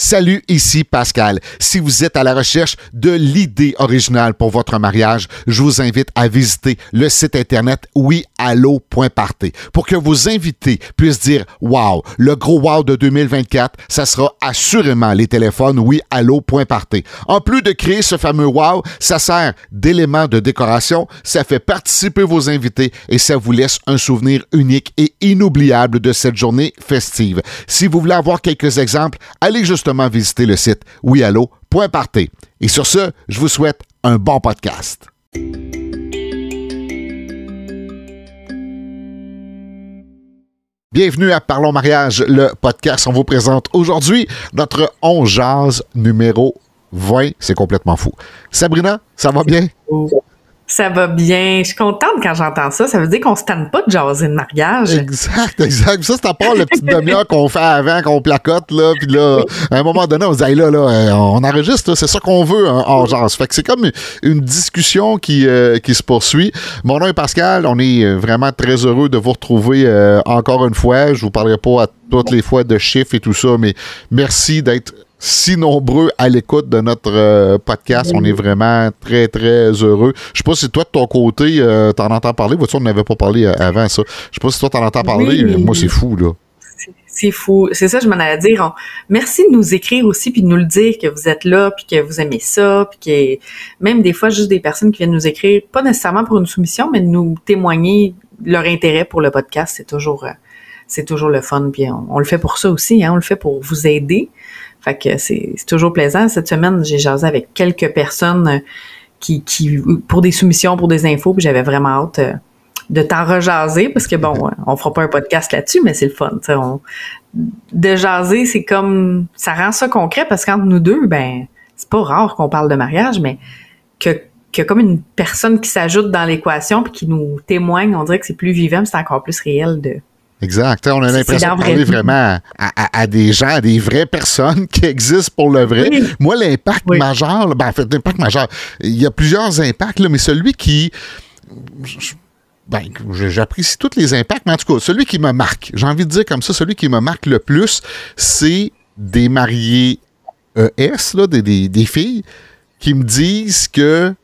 Salut, ici Pascal. Si vous êtes à la recherche de l'idée originale pour votre mariage, je vous invite à visiter le site internet oui-allo.party pour que vos invités puissent dire wow, le gros wow de 2024, ça sera assurément les téléphones oui-allo.party. En plus de créer ce fameux wow, ça sert d'élément de décoration, ça fait participer vos invités et ça vous laisse un souvenir unique et inoubliable de cette journée festive. Si vous voulez avoir quelques exemples, allez justement visiter le site wiallo.party. Et sur ce, je vous souhaite un bon podcast. Bienvenue à Parlons Mariage, le podcast. On vous présente aujourd'hui notre 11 jazz numéro 20. C'est complètement fou. Sabrina, ça va bien? Ça va bien. Je suis contente quand j'entends ça. Ça veut dire qu'on se tanne pas de jaser de mariage. Exact, exact. Ça, c'est à part le petit demi-heure qu'on fait avant, qu'on placote, là. Puis là, à un moment donné, on se dit, hey, là, là, euh, on enregistre, c'est ça qu'on veut en hors jazz. Fait que c'est comme une discussion qui, euh, qui se poursuit. Mon nom est Pascal. On est euh, vraiment très heureux de vous retrouver encore une fois. Je vous parlerai pas à toutes les fois de chiffres et tout ça, mais merci d'être si nombreux à l'écoute de notre euh, podcast. On est vraiment très, très heureux. Je sais pas si toi, de ton côté, euh, t'en entends parler. Vois-tu, on n'avait pas parlé euh, avant ça. Je sais pas si toi, t'en entends parler. Moi, c'est fou, là. C'est fou. C'est ça, je m'en allais dire. Merci de nous écrire aussi, puis de nous le dire que vous êtes là, puis que vous aimez ça, puis que même des fois, juste des personnes qui viennent nous écrire, pas nécessairement pour une soumission, mais de nous témoigner leur intérêt pour le podcast. C'est toujours, c'est toujours le fun. Puis on, le fait pour ça aussi. Hein, on le fait pour vous aider. Fait que c'est toujours plaisant. Cette semaine, j'ai jasé avec quelques personnes euh, qui, qui pour des soumissions, pour des infos, puis j'avais vraiment hâte euh, de t'en rejaser parce que bon, on fera pas un podcast là-dessus, mais c'est le fun. On, de jaser, c'est comme ça rend ça concret parce qu'entre nous deux, ben c'est pas rare qu'on parle de mariage, mais que que comme une personne qui s'ajoute dans l'équation puis qui nous témoigne, on dirait que c'est plus vivant, c'est encore plus réel de Exact. On a l'impression de parler vraiment à, des gens, à des vraies personnes qui existent pour le vrai. Moi, l'impact majeur, ben, en fait, l'impact majeur, il y a plusieurs impacts, là, mais celui qui. Ben, j'apprécie tous les impacts, mais en tout cas, celui qui me marque, j'ai envie de dire comme ça, celui qui me marque le plus, c'est des mariés ES, là, des, des filles, qui me disent que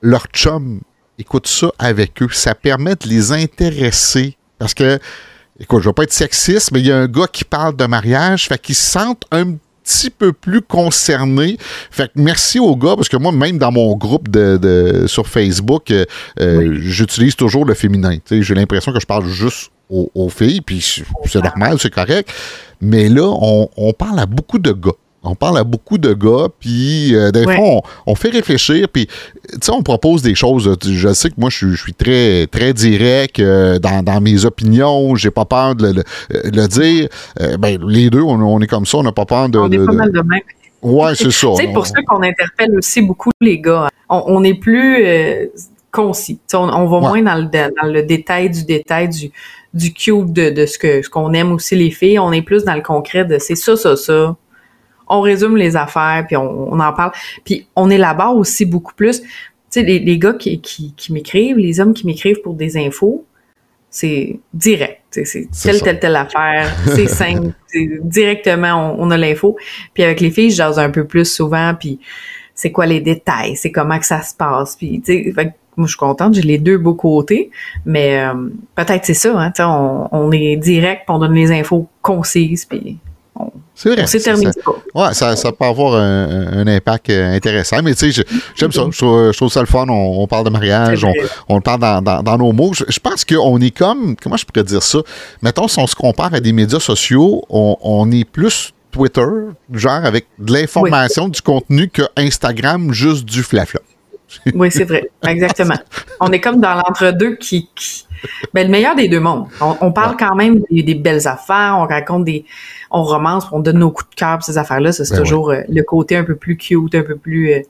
leur chum écoute ça avec eux. Ça permet de les intéresser. Parce que écoute, je vais pas être sexiste, mais il y a un gars qui parle de mariage, fait qu'ils se sentent un petit peu plus concernés. Fait que merci aux gars, parce que moi, même dans mon groupe de, sur Facebook, euh, euh, j'utilise toujours le féminin. J'ai l'impression que je parle juste aux, filles, puis c'est normal, c'est correct. Mais là, on, on parle à beaucoup de gars. On parle à beaucoup de gars, puis euh, des fois, on, fait réfléchir, puis tu sais, on propose des choses. Je sais que moi, je, suis très très direct euh, dans, mes opinions, j'ai pas peur de le, euh, dire. ben, les deux, on, est comme ça, on n'a pas peur de... On est pas mal de même. Ouais, c'est ça. C'est pour ça qu'on interpelle aussi beaucoup les gars. On, est plus concis. On, va moins dans le, détail du détail du du cube de, de ce que ce qu'on aime aussi les filles. On est plus dans le concret de c'est ça, ça, ça on résume les affaires, puis on, en parle. Puis on élabore aussi beaucoup plus. Tu sais, les, gars qui, qui, m'écrivent, les hommes qui m'écrivent pour des infos, c'est direct. C'est telle, telle, telle affaire. C'est simple. directement, on, a l'info. Puis avec les filles, je jase un peu plus souvent, puis c'est quoi les détails, c'est comment que ça se passe. Puis, tu sais, moi, je suis contente, j'ai les deux beaux côtés, mais euh, peut-être c'est ça, hein, on, on est direct, on donne les infos concises, puis c'est vrai. C'est terminé. Ouais, ça, ça, peut avoir un, impact euh, intéressant. Mais tu sais, j'aime ça. Je trouve, ça le fun. On, parle de mariage, on, on, parle dans, nos mots. Je, pense qu'on est comme, comment je pourrais dire ça? Mettons, si on se compare à des médias sociaux, on, est plus Twitter, genre avec de l'information, du contenu, que Instagram, juste du flafla. oui, c'est vrai. Exactement. On est comme dans l'entre-deux qui, Ben, le meilleur des deux mondes. On, parle quand même des, belles affaires, on raconte des, on romance, on donne nos coups de cœur ces affaires-là. c'est ben toujours euh, le côté un peu plus cute, un peu plus euh,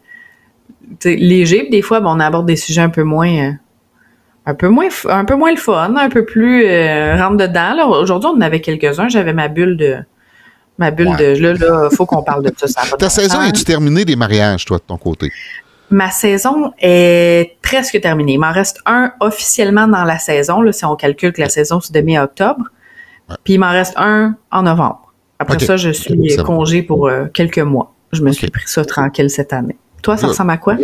léger. des fois, ben, on aborde des sujets un peu moins, euh, un peu moins, un peu moins le fun, un peu plus rentre dedans. Aujourd'hui, on en avait quelques-uns. J'avais ma bulle de, ma bulle de, là, là, faut qu'on parle de ça. ça Ta saison est-tu terminée des mariages, toi, de ton côté? Ma saison est presque terminée. Il m'en reste un officiellement dans la saison, là, si on calcule que la saison c'est de mai à octobre. Puis il m'en reste un en novembre. Après ça, je suis congé pour euh, quelques mois. Je me suis pris ça tranquille cette année. Toi, ça ressemble à quoi?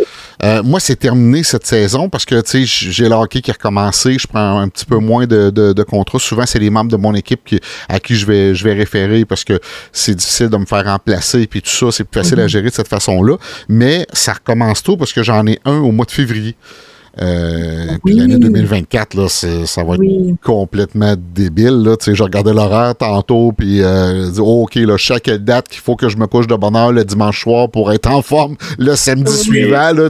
Euh, moi, c'est terminé cette saison parce que tu sais, j'ai le hockey qui a recommencé. Je prends un petit peu moins de, de, contrats. Souvent, c'est les membres de mon équipe qui, à qui je vais, je vais référer parce que c'est difficile de me faire remplacer puis tout ça. C'est plus facile à mhm. gérer de cette façon-là. Mais ça recommence tôt parce que j'en ai un au mois de février. Euh, puis l'année 2024, là, ça va être complètement débile. Là. Je regardais l'horaire tantôt, puis euh, oh, OK, là, chaque date qu'il faut que je me couche de bonne heure le dimanche soir pour être en forme le samedi suivant. Là,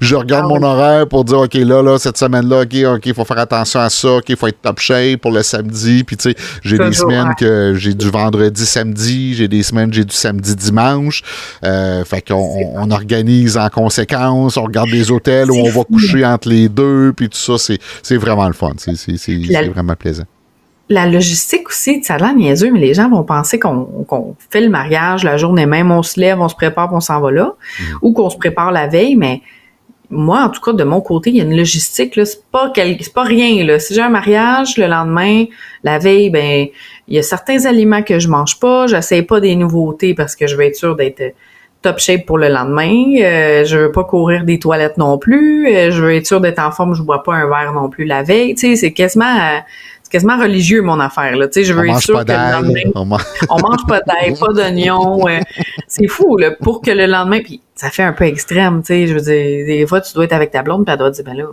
je regarde ah mon horaire pour dire OK, là, là cette semaine-là, OK, OK, il faut faire attention à ça, OK, il faut être top shape pour le samedi. Puis j'ai des semaines que j'ai du vendredi, samedi, j'ai des semaines j'ai du samedi, dimanche. Euh, fait qu'on on, organise en conséquence, on regarde des hôtels où on va coucher en les deux, puis tout ça, c'est vraiment le fun. C'est vraiment plaisant. La logistique aussi, ça a l'air niaiseux, mais les gens vont penser qu'on fait le mariage la journée même, on se lève, on se prépare, on s'en va là, mm. ou qu'on se prépare la veille, mais moi, en tout cas, de mon côté, il y a une logistique, là, c'est pas rien, là. Si j'ai un mariage, le lendemain, la veille, ben, il y a certains aliments que je mange pas, j'essaie pas des nouveautés parce que je veux être sûre d'être top shape pour le lendemain. Euh, je veux pas courir des toilettes non plus. Euh, je veux être sûr d'être en forme. Je bois pas un verre non plus la veille. Tu sais, c'est quasiment, euh, c'est quasiment religieux mon affaire. Là. Tu sais, je veux être sûr que le lendemain, on, mange... pas d'ail, pas d'oignon. c'est fou là, pour que le lendemain, puis ça fait un peu extrême. Tu sais, je veux dire, des fois tu dois être avec ta blonde, puis elle doit dire ben là.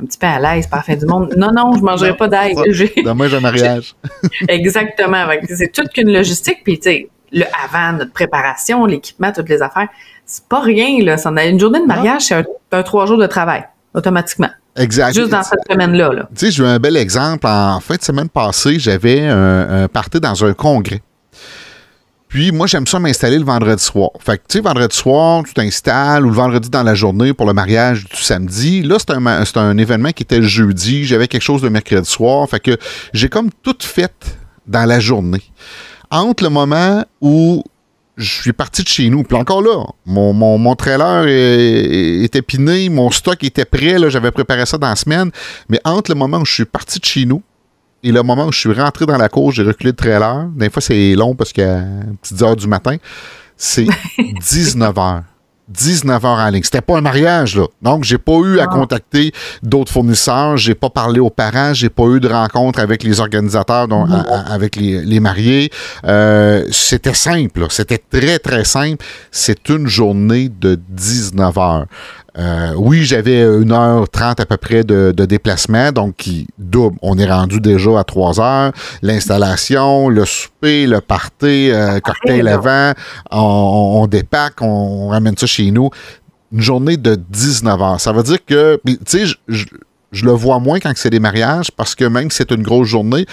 Un petit peu à l'aise, pas la fin du monde. Non, non, je mangerai pas d'ail. Demain, j'ai un mariage. Exactement. C'est toute qu'une logistique. Puis, tu sais, le avant, notre préparation, l'équipement, toutes les affaires. C'est pas rien, là. Une journée de mariage, c'est un, trois jours de travail, automatiquement. Exact. Juste dans cette semaine-là. Là. Tu sais, j'ai eu un bel exemple. En fin de semaine passée, j'avais un, un party dans un congrès. Puis moi, j'aime ça m'installer le vendredi soir. Fait que, tu sais, vendredi soir, tu t'installes, ou le vendredi dans la journée pour le mariage du samedi. Là, c'est un, un événement qui était le jeudi. J'avais quelque chose le mercredi soir. Fait que j'ai comme tout fait dans la journée entre le moment où je suis parti de chez nous. Puis encore là, mon, mon, trailer était piné, mon stock était prêt, j'avais préparé ça dans la semaine. Mais entre le moment où je suis parti de chez nous et le moment où je suis rentré dans la cour, j'ai reculé le trailer. Des fois, c'est long parce qu'il y a petites heures du matin. C'est 19 heures. 19 heures en ligne. C'était pas un mariage, là. Donc, j'ai pas eu à contacter d'autres fournisseurs, j'ai pas parlé aux parents, j'ai pas eu de rencontre avec les organisateurs, donc, avec les, mariés. Euh, c'était simple, c'était très, très simple. C'est une journée de 19 heures. Euh, oui, j'avais une heure trente à peu près de, déplacement, donc qui double. On est rendu déjà à trois heures. L'installation, le souper, le party, euh, cocktail avant, on, on, on, ramène ça chez nous. Une journée de 19 heures. Ça veut dire que, tu sais, je, je, le vois moins quand c'est des mariages parce que même si c'est une grosse journée,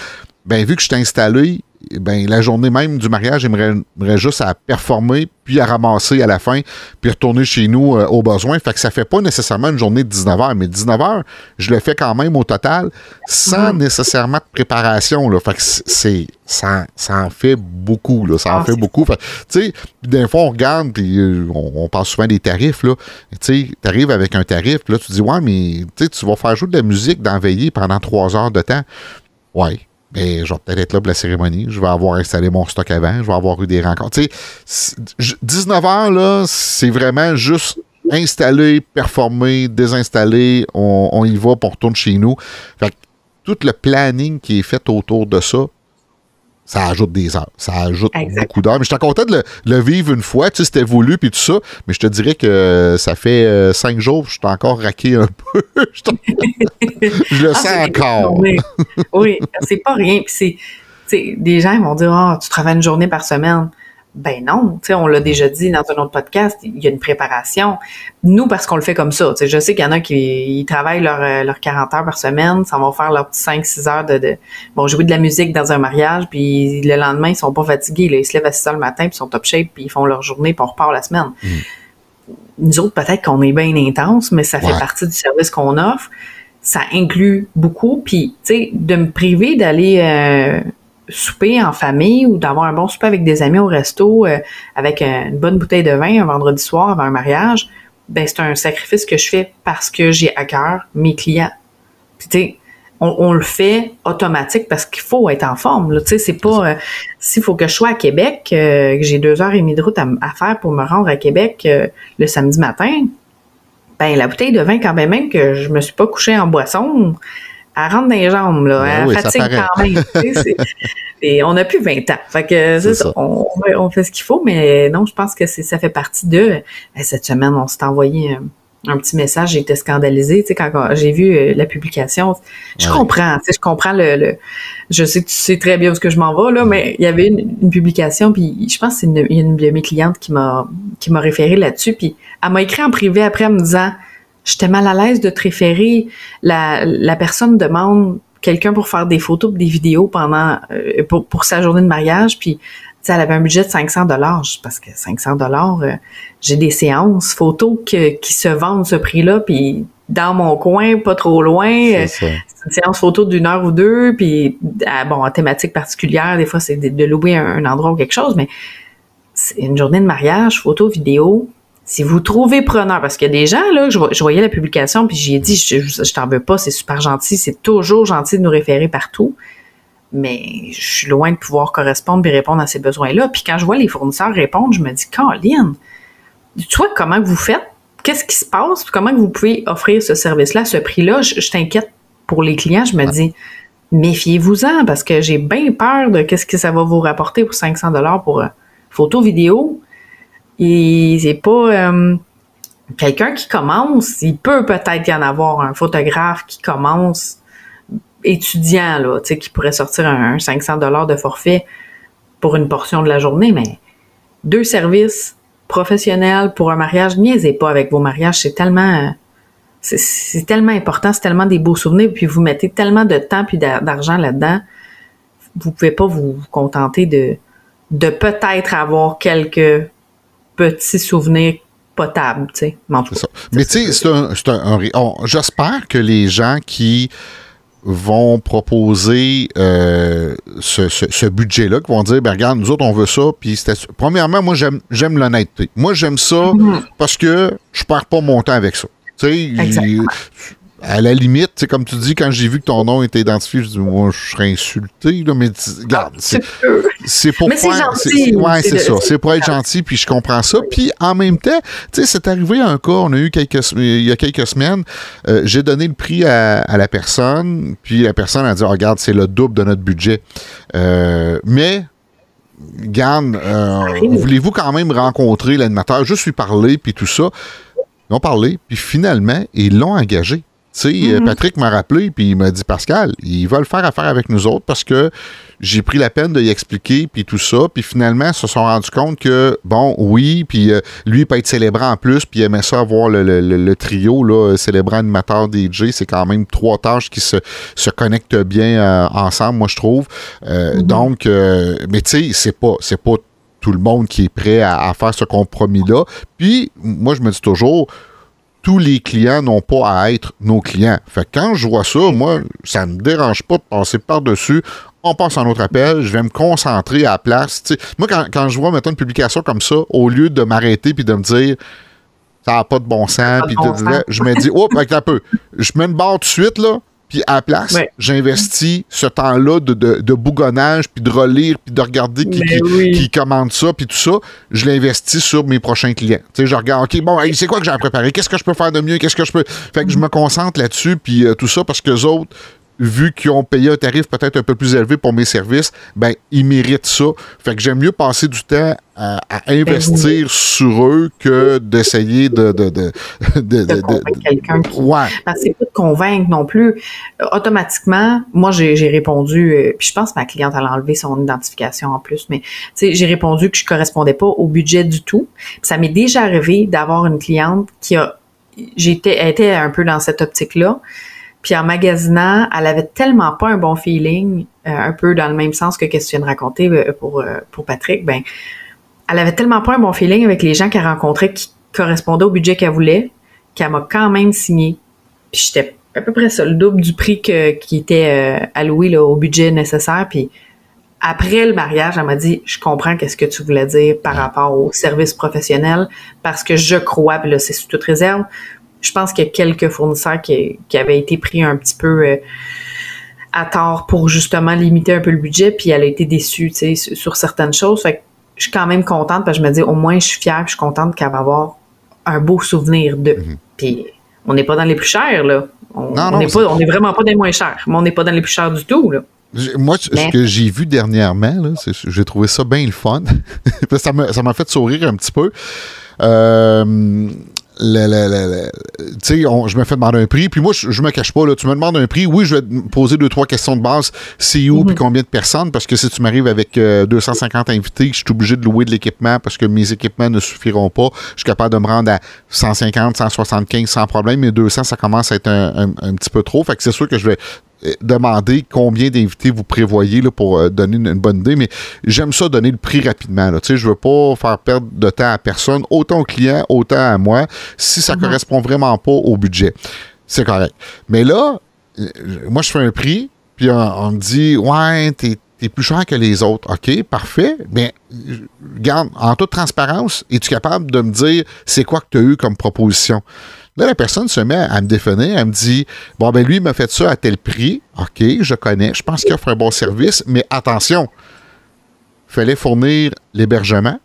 ben vu que je suis installé, ben, la journée même du mariage, j'aimerais juste à performer, puis à ramasser à la fin, puis retourner chez nous euh, au besoin. Fait que ça fait pas nécessairement une journée de 19 heures, mais 19 heures, je le fais quand même au total, sans nécessairement de préparation. Là. Fait que c'est, ça, ça en fait beaucoup. Là. Ça en ah, fait beaucoup. tu sais, des fois, on regarde, puis euh, on, parle souvent des tarifs. Tu sais, arrives avec un tarif, puis là, tu dis, ouais, mais tu vas faire jouer de la musique dans veiller pendant trois heures de temps. Ouais mais je vais peut-être être là pour la cérémonie. Je vais avoir installé mon stock avant. Je vais avoir eu des rencontres. Tu sais, 19 heures, là, c'est vraiment juste installer, performer, désinstaller. On, y va, pour on retourne chez nous. Fait que tout le planning qui est fait autour de ça, ça ajoute des heures. Ça ajoute beaucoup d'heures. Mais je suis content de le, vivre une fois. Tu sais, c'était voulu puis tout ça. Mais je te dirais que ça fait euh, cinq jours, je suis encore raqué un peu. je le ah, sens encore. oui, c'est pas rien. Puis c'est, des gens vont dire, ah, tu travailles une journée par semaine. Ben non, tu sais, on l'a déjà dit dans un autre podcast, il y a une préparation. Nous, parce qu'on le fait comme ça. Tu sais, je sais qu'il y en a qui ils travaillent leurs leur 40 heures par semaine, ça va faire leurs 5-6 heures de, de, bon, jouer de la musique dans un mariage, puis le lendemain, ils sont pas fatigués. Là, ils se lèvent à 6 heures le matin, puis ils sont top shape, puis ils font leur journée, puis on repart la semaine. Mm. Nous autres, peut-être qu'on est bien intense, mais ça fait partie du service qu'on offre. Ça inclut beaucoup, puis, tu sais, de me priver d'aller... Euh, souper en famille ou d'avoir un bon souper avec des amis au resto euh, avec une bonne bouteille de vin un vendredi soir avant un mariage, ben c'est un sacrifice que je fais parce que j'ai à cœur mes clients. Puis tu sais, on, le fait automatique parce qu'il faut être en forme. Tu sais, c'est pas euh, s'il faut que je sois à Québec, euh, que j'ai deux heures et demie de route à, faire pour me rendre à Québec euh, le samedi matin. Ben la bouteille de vin quand même, même que je me suis pas couché en boisson, elle rentre dans les jambes là, ben elle fatigue quand même. et on a plus 20 ans, fait que ça, On, on, fait ce qu'il faut, mais non, je pense que ça fait partie de. Cette semaine, on s'est envoyé un petit message, j'ai été scandalisée, tu sais, quand j'ai vu euh, la publication. Je comprends, tu sais, je comprends le, je sais que tu sais très bien où ce que je m'en vais, là, mais il y avait une, publication, puis je pense que c'est une, une, de mes clientes qui m'a, qui m'a référé là-dessus, puis elle m'a écrit en privé après en me disant, j'étais mal à l'aise de te référer, la, la personne demande quelqu'un pour faire des photos des vidéos pendant, euh, pour, pour sa journée de mariage, puis elle avait un budget de 500 dollars parce que 500 dollars, euh, j'ai des séances photos qui se vendent ce prix-là, puis dans mon coin, pas trop loin. Euh, c'est une séance photo d'une heure ou deux, puis bon, en thématique particulière, des fois c'est de, louer un, endroit ou quelque chose, mais c'est une journée de mariage, photo, vidéo. Si vous trouvez preneur, parce qu'il y a des gens, là, je, voyais la publication, puis j'ai dit, je, je t'en veux pas, c'est super gentil, c'est toujours gentil de nous référer partout mais je suis loin de pouvoir correspondre et répondre à ces besoins-là. Puis quand je vois les fournisseurs répondre, je me dis, Caroline, tu vois comment vous faites? Qu'est-ce qui se passe? Comment vous pouvez offrir ce service-là, ce prix-là? Je, t'inquiète pour les clients. Je me dis, méfiez-vous-en parce que j'ai bien peur de qu'est-ce que ça va vous rapporter pour 500 dollars pour euh, photo, vidéo. Et c'est pas euh, quelqu'un qui commence. Il peut peut-être y en avoir un photographe qui commence étudiant, là, tu sais, qui pourrait sortir un, 500 dollars de forfait pour une portion de la journée, mais deux services professionnels pour un mariage, niaisez pas avec vos mariages, c'est tellement, c'est tellement important, c'est tellement des beaux souvenirs, puis vous mettez tellement de temps puis d'argent là-dedans, vous pouvez pas vous contenter de, de peut-être avoir quelques petits souvenirs potables, tu sais. Mais tu sais, c'est un, j'espère que les gens qui vont proposer euh, ce, budget-là, qui vont dire, ben regarde, nous autres, on veut ça. Puis premièrement, moi, j'aime l'honnêteté. Moi, j'aime ça mm-hmm. parce que je perds pas mon temps avec ça. Tu sais, à la limite, comme tu dis, quand j'ai vu que ton nom était identifié, je dis, moi, je serais insulté, là, mais regarde, ah, c'est pour mais faire. Ouais, c'est ça. C'est pour être gentil, puis je comprends ça. Puis en même temps, tu sais, c'est arrivé un cas, on a eu quelques, il y a quelques semaines, euh, j'ai donné le prix à, la personne, puis la personne a dit, oh, regarde, c'est le double de notre budget. Euh, mais Garde, euh, voulez-vous quand même rencontrer l'animateur, juste lui parler, puis tout ça. Ils ont parlé, puis finalement, ils l'ont engagé. Tu sais, euh, mhm. Patrick m'a rappelé, puis il m'a dit Pascal, ils veulent faire affaire avec nous autres parce que j'ai pris la peine de y expliquer, puis tout ça. Puis finalement, ils se sont rendus compte que, bon, oui, puis euh, lui, il peut être célébrant en plus, puis il aimait ça avoir le, trio, là, célébrant animateur DJ. C'est quand même trois tâches qui se, se connectent bien euh, ensemble, moi, je trouve. Mhm. Donc, mais tu sais, c'est pas, c'est pas tout le monde qui est prêt à faire ce compromis-là. Puis, moi, je me dis toujours, tous les clients n'ont pas à être nos clients. Fait que quand je vois ça, moi, ça me dérange pas de passer par-dessus. On passe un autre appel, je vais me concentrer à la place. moi, quand, je vois maintenant une publication comme ça, au lieu de m'arrêter puis de me dire ça n'a pas de bon sens, puis je me dis, oh, un peu, je mets une barre tout de suite, là, puis à la place, j'investis ce temps-là de, de, bougonnage, puis de relire, puis de regarder qui, qui, commande ça, puis tout ça. Je l'investis sur mes prochains clients. Tu sais, je regarde, OK, bon, c'est quoi que j'ai à préparer? Qu'est-ce que je peux faire de mieux? Qu'est-ce que je peux? Fait que je me concentre là-dessus, puis euh, tout ça, parce que les autres, vu qu'ils ont payé un tarif peut-être un peu plus élevé pour mes services, ben ils méritent ça. Fait que j'aime mieux passer du temps à, investir sur eux que d'essayer de de de, de, de, convaincre quelqu'un qui ouais. C'est pas de convaincre non plus. Automatiquement, moi j'ai répondu euh, puis je pense que ma cliente a enlevé son identification en plus mais tu sais j'ai répondu que je correspondais pas au budget du tout. ça m'est déjà arrivé d'avoir une cliente qui a j'étais était un peu dans cette optique là puis en magasinant, elle avait tellement pas un bon feeling, euh, un peu dans le même sens que ce que tu viens de raconter euh, pour, euh, pour Patrick, ben elle avait tellement pas un bon feeling avec les gens qu'elle rencontrait qui correspondaient au budget qu'elle voulait, qu'elle m'a quand même signé. Puis j'étais à peu près ça, le double du prix que, qui était alloué là, au budget nécessaire. Puis après le mariage, elle m'a dit, je comprends qu'est-ce que tu voulais dire par rapport au service professionnel, parce que je crois, puis là c'est sous toute réserve, je pense qu'il y a quelques fournisseurs qui, avaient été pris un petit peu euh, à tort pour justement limiter un peu le budget, puis elle a été déçue, sur certaines choses. Fait que je suis quand même contente parce que je me dis, au moins, je suis fière, je suis contente qu'elle va avoir un beau souvenir de. Mhm. Puis on n'est pas dans les plus chers, là. On n'est on vraiment pas des moins chers, mais on n'est pas dans les plus chers du tout, là. Moi, ce que j'ai vu dernièrement, j'ai trouvé ça bien le fun. ça m'a fait sourire un petit peu. Euh, le, tu sais, je me fais demander un prix, puis moi, je, me cache pas, là, tu me demandes un prix, oui, je vais te poser deux, trois questions de base, c'est où, puis mhm. combien de personnes, parce que si tu m'arrives avec 250 euh, invités, je suis obligé de louer de l'équipement parce que mes équipements ne suffiront pas, je suis capable de me rendre à 150, 175 sans problème, mais 200, ça commence à être un, un petit peu trop, fait que c'est sûr que je vais demander combien d'invités vous prévoyez là, pour euh, donner une, bonne idée, mais j'aime ça donner le prix rapidement. Là. Je ne veux pas faire perdre de temps à personne, autant au client, autant à moi, si ça ne mhm. correspond vraiment pas au budget. C'est correct. Mais là, euh, moi, je fais un prix, puis on, me dit Ouais, t'es es plus cher que les autres. OK, parfait. Mais garde, en toute transparence, es-tu capable de me dire c'est quoi que tu as eu comme proposition? Là, la personne se met à me définir, elle me dit Bon, ben lui, il m'a fait ça à tel prix. OK, je connais, je pense qu'il offre un bon service, mais attention, fallait fournir l'hébergement,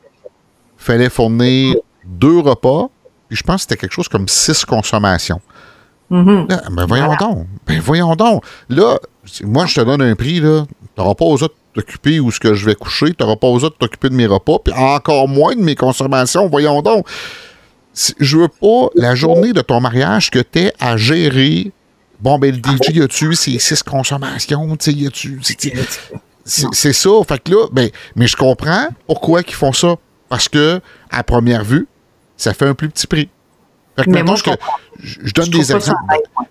fallait fournir deux repas, puis je pense que c'était quelque chose comme six consommations. Mm-hmm. ben voyons donc. Ben voyons donc. Là, moi, je te donne un prix, là. n'auras pas aux autres t'occuper où ce que je vais coucher, tu n'auras pas aux autres t'occuper de mes repas, puis encore moins de mes consommations, voyons donc je veux pas la journée de ton mariage que tu es à gérer. Bon, ben, le DJ, y a-tu ses six consommations? Tu sais, y a-tu. C'est ça. Fait que là, ben, mais je comprends pourquoi ils font ça. Parce que, à première vue, ça fait un plus petit prix. Fait que mais moi, je, je, donne des exemples.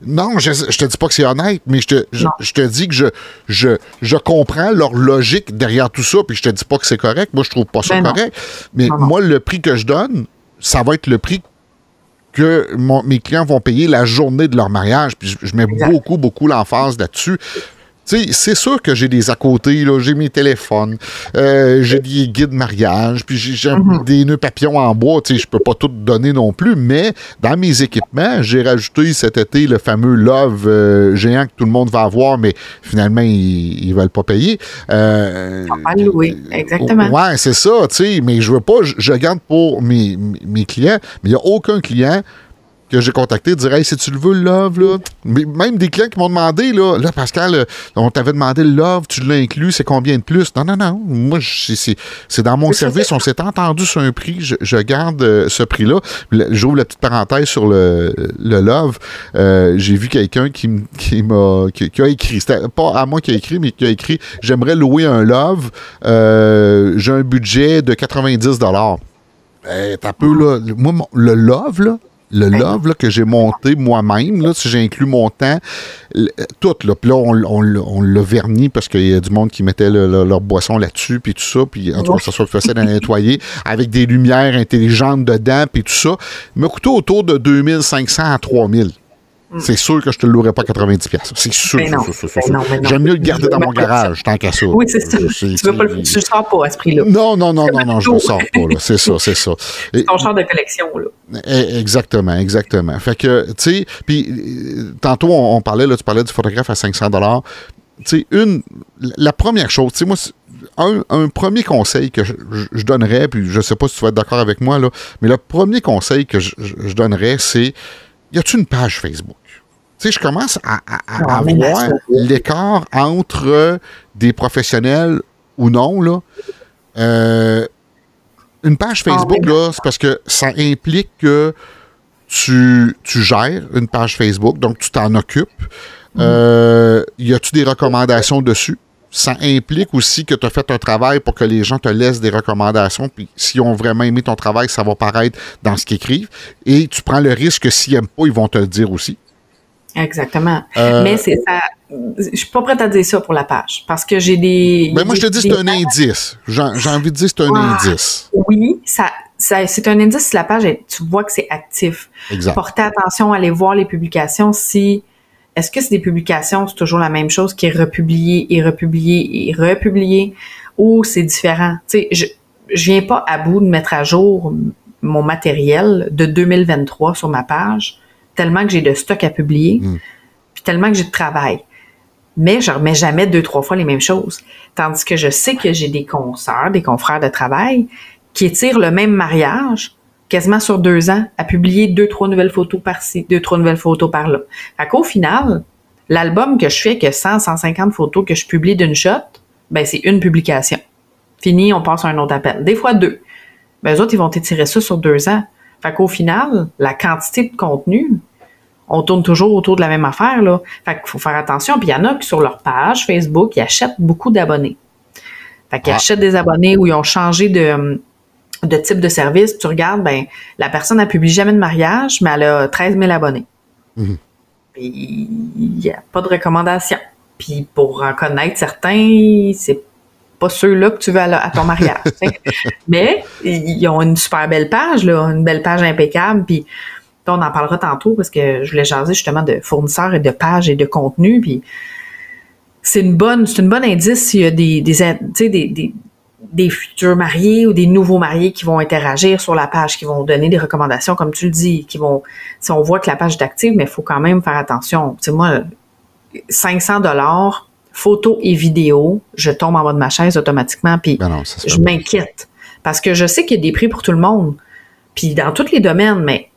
Non, je, je te dis pas que c'est honnête, mais je te, je, te dis que je, je, je comprends leur logique derrière tout ça, puis je te dis pas que c'est correct. Moi, je trouve pas ça ben correct. Mais moi, le prix que je donne, ça va être le prix que mes clients vont payer la journée de leur mariage. Puis je, mets beaucoup, beaucoup l'emphase là-dessus c'est sûr que j'ai des à côté, j'ai mes téléphones, euh, j'ai des guides mariage, puis j'ai mhm. des nœuds papillons en bois, tu sais, je peux pas tout donner non plus, mais dans mes équipements, j'ai rajouté cet été le fameux Love euh, géant que tout le monde va avoir, mais finalement, ils, ne veulent pas payer. Euh, louer, exactement. Ouais, c'est ça, tu sais, mais je veux pas, je, garde pour mes, mes clients, mais il n'y a aucun client que j'ai contacté dire Hey, si tu le veux, le love, là. même des clients qui m'ont demandé, là, là Pascal, euh, on t'avait demandé le love, tu l'as inclus, c'est combien de plus? Non, non, non. Moi, c'est dans mon service, on s'est entendu sur un prix, je, garde euh, ce prix-là. J'ouvre la petite parenthèse sur le, le love. Euh, j'ai vu quelqu'un qui, qui m'a qui, a écrit, c'était pas à moi qui a écrit, mais qui a écrit J'aimerais louer un love, j'ai un budget de 90 ben, t'as peu, là. Moi, le love, là, le love là, que j'ai monté moi-même, là, si j'ai inclus mon temps, tout, là, puis là, on, l'a verni parce qu'il y a du monde qui mettait leur boisson là-dessus, puis tout ça, puis en tout cas, ça soit facile à nettoyer, avec des lumières intelligentes dedans, puis tout ça. M'a coûté autour de 2500 à 3000. Mm. C'est sûr que je te le louerai pas 90 pièces. C'est sûr. J'aime mieux le garder dans mon garage tant qu'à ça. Oui, c'est ça. Tu ne le sors pas à ce prix-là. Non, non, non, non, non, je ne le sors pas. C'est ça, c'est ça. C'est ton champ de collection. là. Eh, exactement, exactement. Fait que, tu sais, puis euh, tantôt, on, parlait, là, tu parlais du photographe à 500 Tu sais, une, la première chose, tu sais, moi, un, un, premier conseil que je, donnerais, puis je ne sais pas si tu vas être d'accord avec moi, là, mais le premier conseil que je, je donnerais, c'est y a-tu une page Facebook? Tu sais, je commence à, à, voir l'écart entre des professionnels ou non, là. Euh, une page Facebook, là, c'est parce que ça implique que tu, tu gères une page Facebook, donc tu t'en occupes. Mm. Euh, y a-tu des recommandations dessus? ça implique aussi que tu as fait un travail pour que les gens te laissent des recommandations. Puis s'ils ont vraiment aimé ton travail, ça va paraître dans ce qu'ils écrivent. Et tu prends le risque que s'ils n'aiment pas, ils vont te le dire aussi. Exactement. Euh, Mais c'est ça. Je suis pas prête à dire ça pour la page. Parce que j'ai des. Mais ben, moi, je te dis, c'est un indice. J'ai envie de dire, c'est un indice. Oui, ça, c'est un indice si la page, tu vois que c'est actif. Exact. Porter attention, aller voir les publications si est-ce que c'est des publications, c'est toujours la même chose qui est republié et republié et republié ou c'est différent? Tu sais, je, je viens pas à bout de mettre à jour mon matériel de 2023 sur ma page tellement que j'ai de stock à publier, hmm. puis tellement que j'ai de travail. mais je remets jamais deux, trois fois les mêmes choses. Tandis que je sais que j'ai des consoeurs, des confrères de travail qui étirent le même mariage quasiment sur deux ans à publier deux, trois nouvelles photos par-ci, deux, trois nouvelles photos par-là. Fait qu'au final, l'album que je fais, que 100, 150 photos que je publie d'une shot, ben c'est une publication. Fini, on passe à un autre appel. Des fois deux. Ben, eux autres, ils vont étirer ça sur deux ans. Fait qu'au final, la quantité de contenu, on tourne toujours autour de la même affaire, là. Fait qu'il faut faire attention. Puis il y en a qui, sur leur page Facebook, ils achètent beaucoup d'abonnés. Fait qu'ils ah. achètent des abonnés où ils ont changé de, de type de service. Tu regardes, ben, la personne n'a publié jamais de mariage, mais elle a 13 000 abonnés. Mhm. Puis il n'y a pas de recommandation. Puis pour en connaître certains, c'est pas ceux-là que tu veux à, ton mariage. Mais ils ont une super belle page, là, une belle page impeccable. Puis on en parlera tantôt parce que je voulais jaser justement de fournisseurs et de pages et de contenu. Puis c'est une bonne, c'est une bonne indice s'il y a des, des, des, des, futurs mariés ou des nouveaux mariés qui vont interagir sur la page, qui vont donner des recommandations, comme tu le dis, qui vont, si on voit que la page est active, mais il faut quand même faire attention. Tu sais, moi, 500 dollars photos et vidéos, je tombe en bas de ma chaise automatiquement, puis ben je m'inquiète. Parce que je sais qu'il y a des prix pour tout le monde, puis dans tous les domaines, mais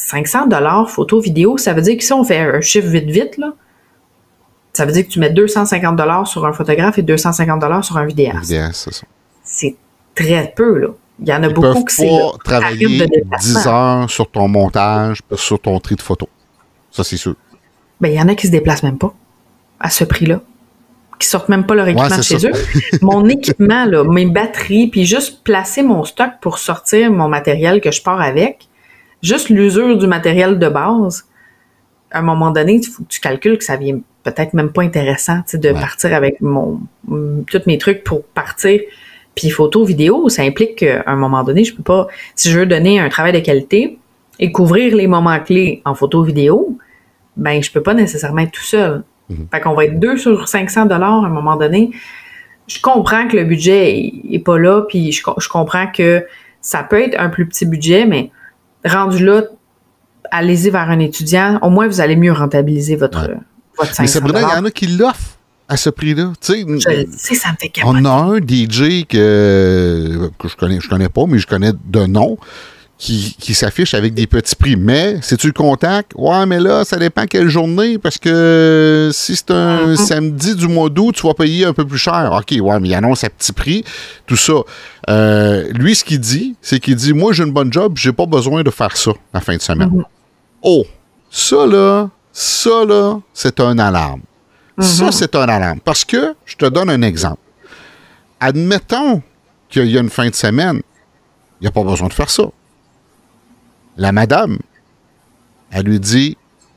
500 dollars photos, vidéos, ça veut dire que si on fait un chiffre vite, vite, là, ça veut dire que tu mets 250 dollars sur un photographe et 250 dollars sur un vidéaste. c'est ça. C'est très peu, là. Il y en a Ils beaucoup qui c'est travailler 10 heures sur ton montage, sur ton tri de photos. Ça, c'est sûr. Ben, il y en a qui se déplacent même pas à ce prix-là qui sortent même pas leur équipement de chez eux. mon équipement, là, mes batteries, puis juste placer mon stock pour sortir mon matériel que je pars avec, juste l'usure du matériel de base, à un moment donné, il faut que tu calcules que ça vient peut-être même pas intéressant de partir avec mon tous mes trucs pour partir. Puis photo, vidéo, ça implique qu'à un moment donné, je peux pas, si je veux donner un travail de qualité et couvrir les moments clés en photo, vidéo, ben je peux pas nécessairement être tout seul. Mhm. Fait qu'on va être deux sur 500 dollars à un moment donné. Je comprends que le budget est, pas là, puis je, comprends que ça peut être un plus petit budget, mais rendu là, allez-y vers un étudiant. Au moins, vous allez mieux rentabiliser votre, votre 500 Mais c'est vrai, il y en a qui l'offrent à ce prix-là. Je sais, ça me fait capoter. On a un DJ que, que je connais, je connais pas, mais je connais de nom, qui, qui s'affiche avec des petits prix. Mais si tu le contactes, ouais, mais là, ça dépend quelle journée, parce que si c'est un mm-hmm. samedi du mois d'août, tu vas payer un peu plus cher. OK, ouais, mais il annonce à petit prix, tout ça. Euh, lui, ce qu'il dit, c'est qu'il dit Moi, j'ai une bonne job, j'ai pas besoin de faire ça la fin de semaine. Mm-hmm. Oh, ça là, ça là, c'est un alarme. Ça, mm-hmm. c'est un alarme. Parce que, je te donne un exemple. Admettons qu'il y a une fin de semaine, il n'y a pas besoin de faire ça la madame, elle lui dit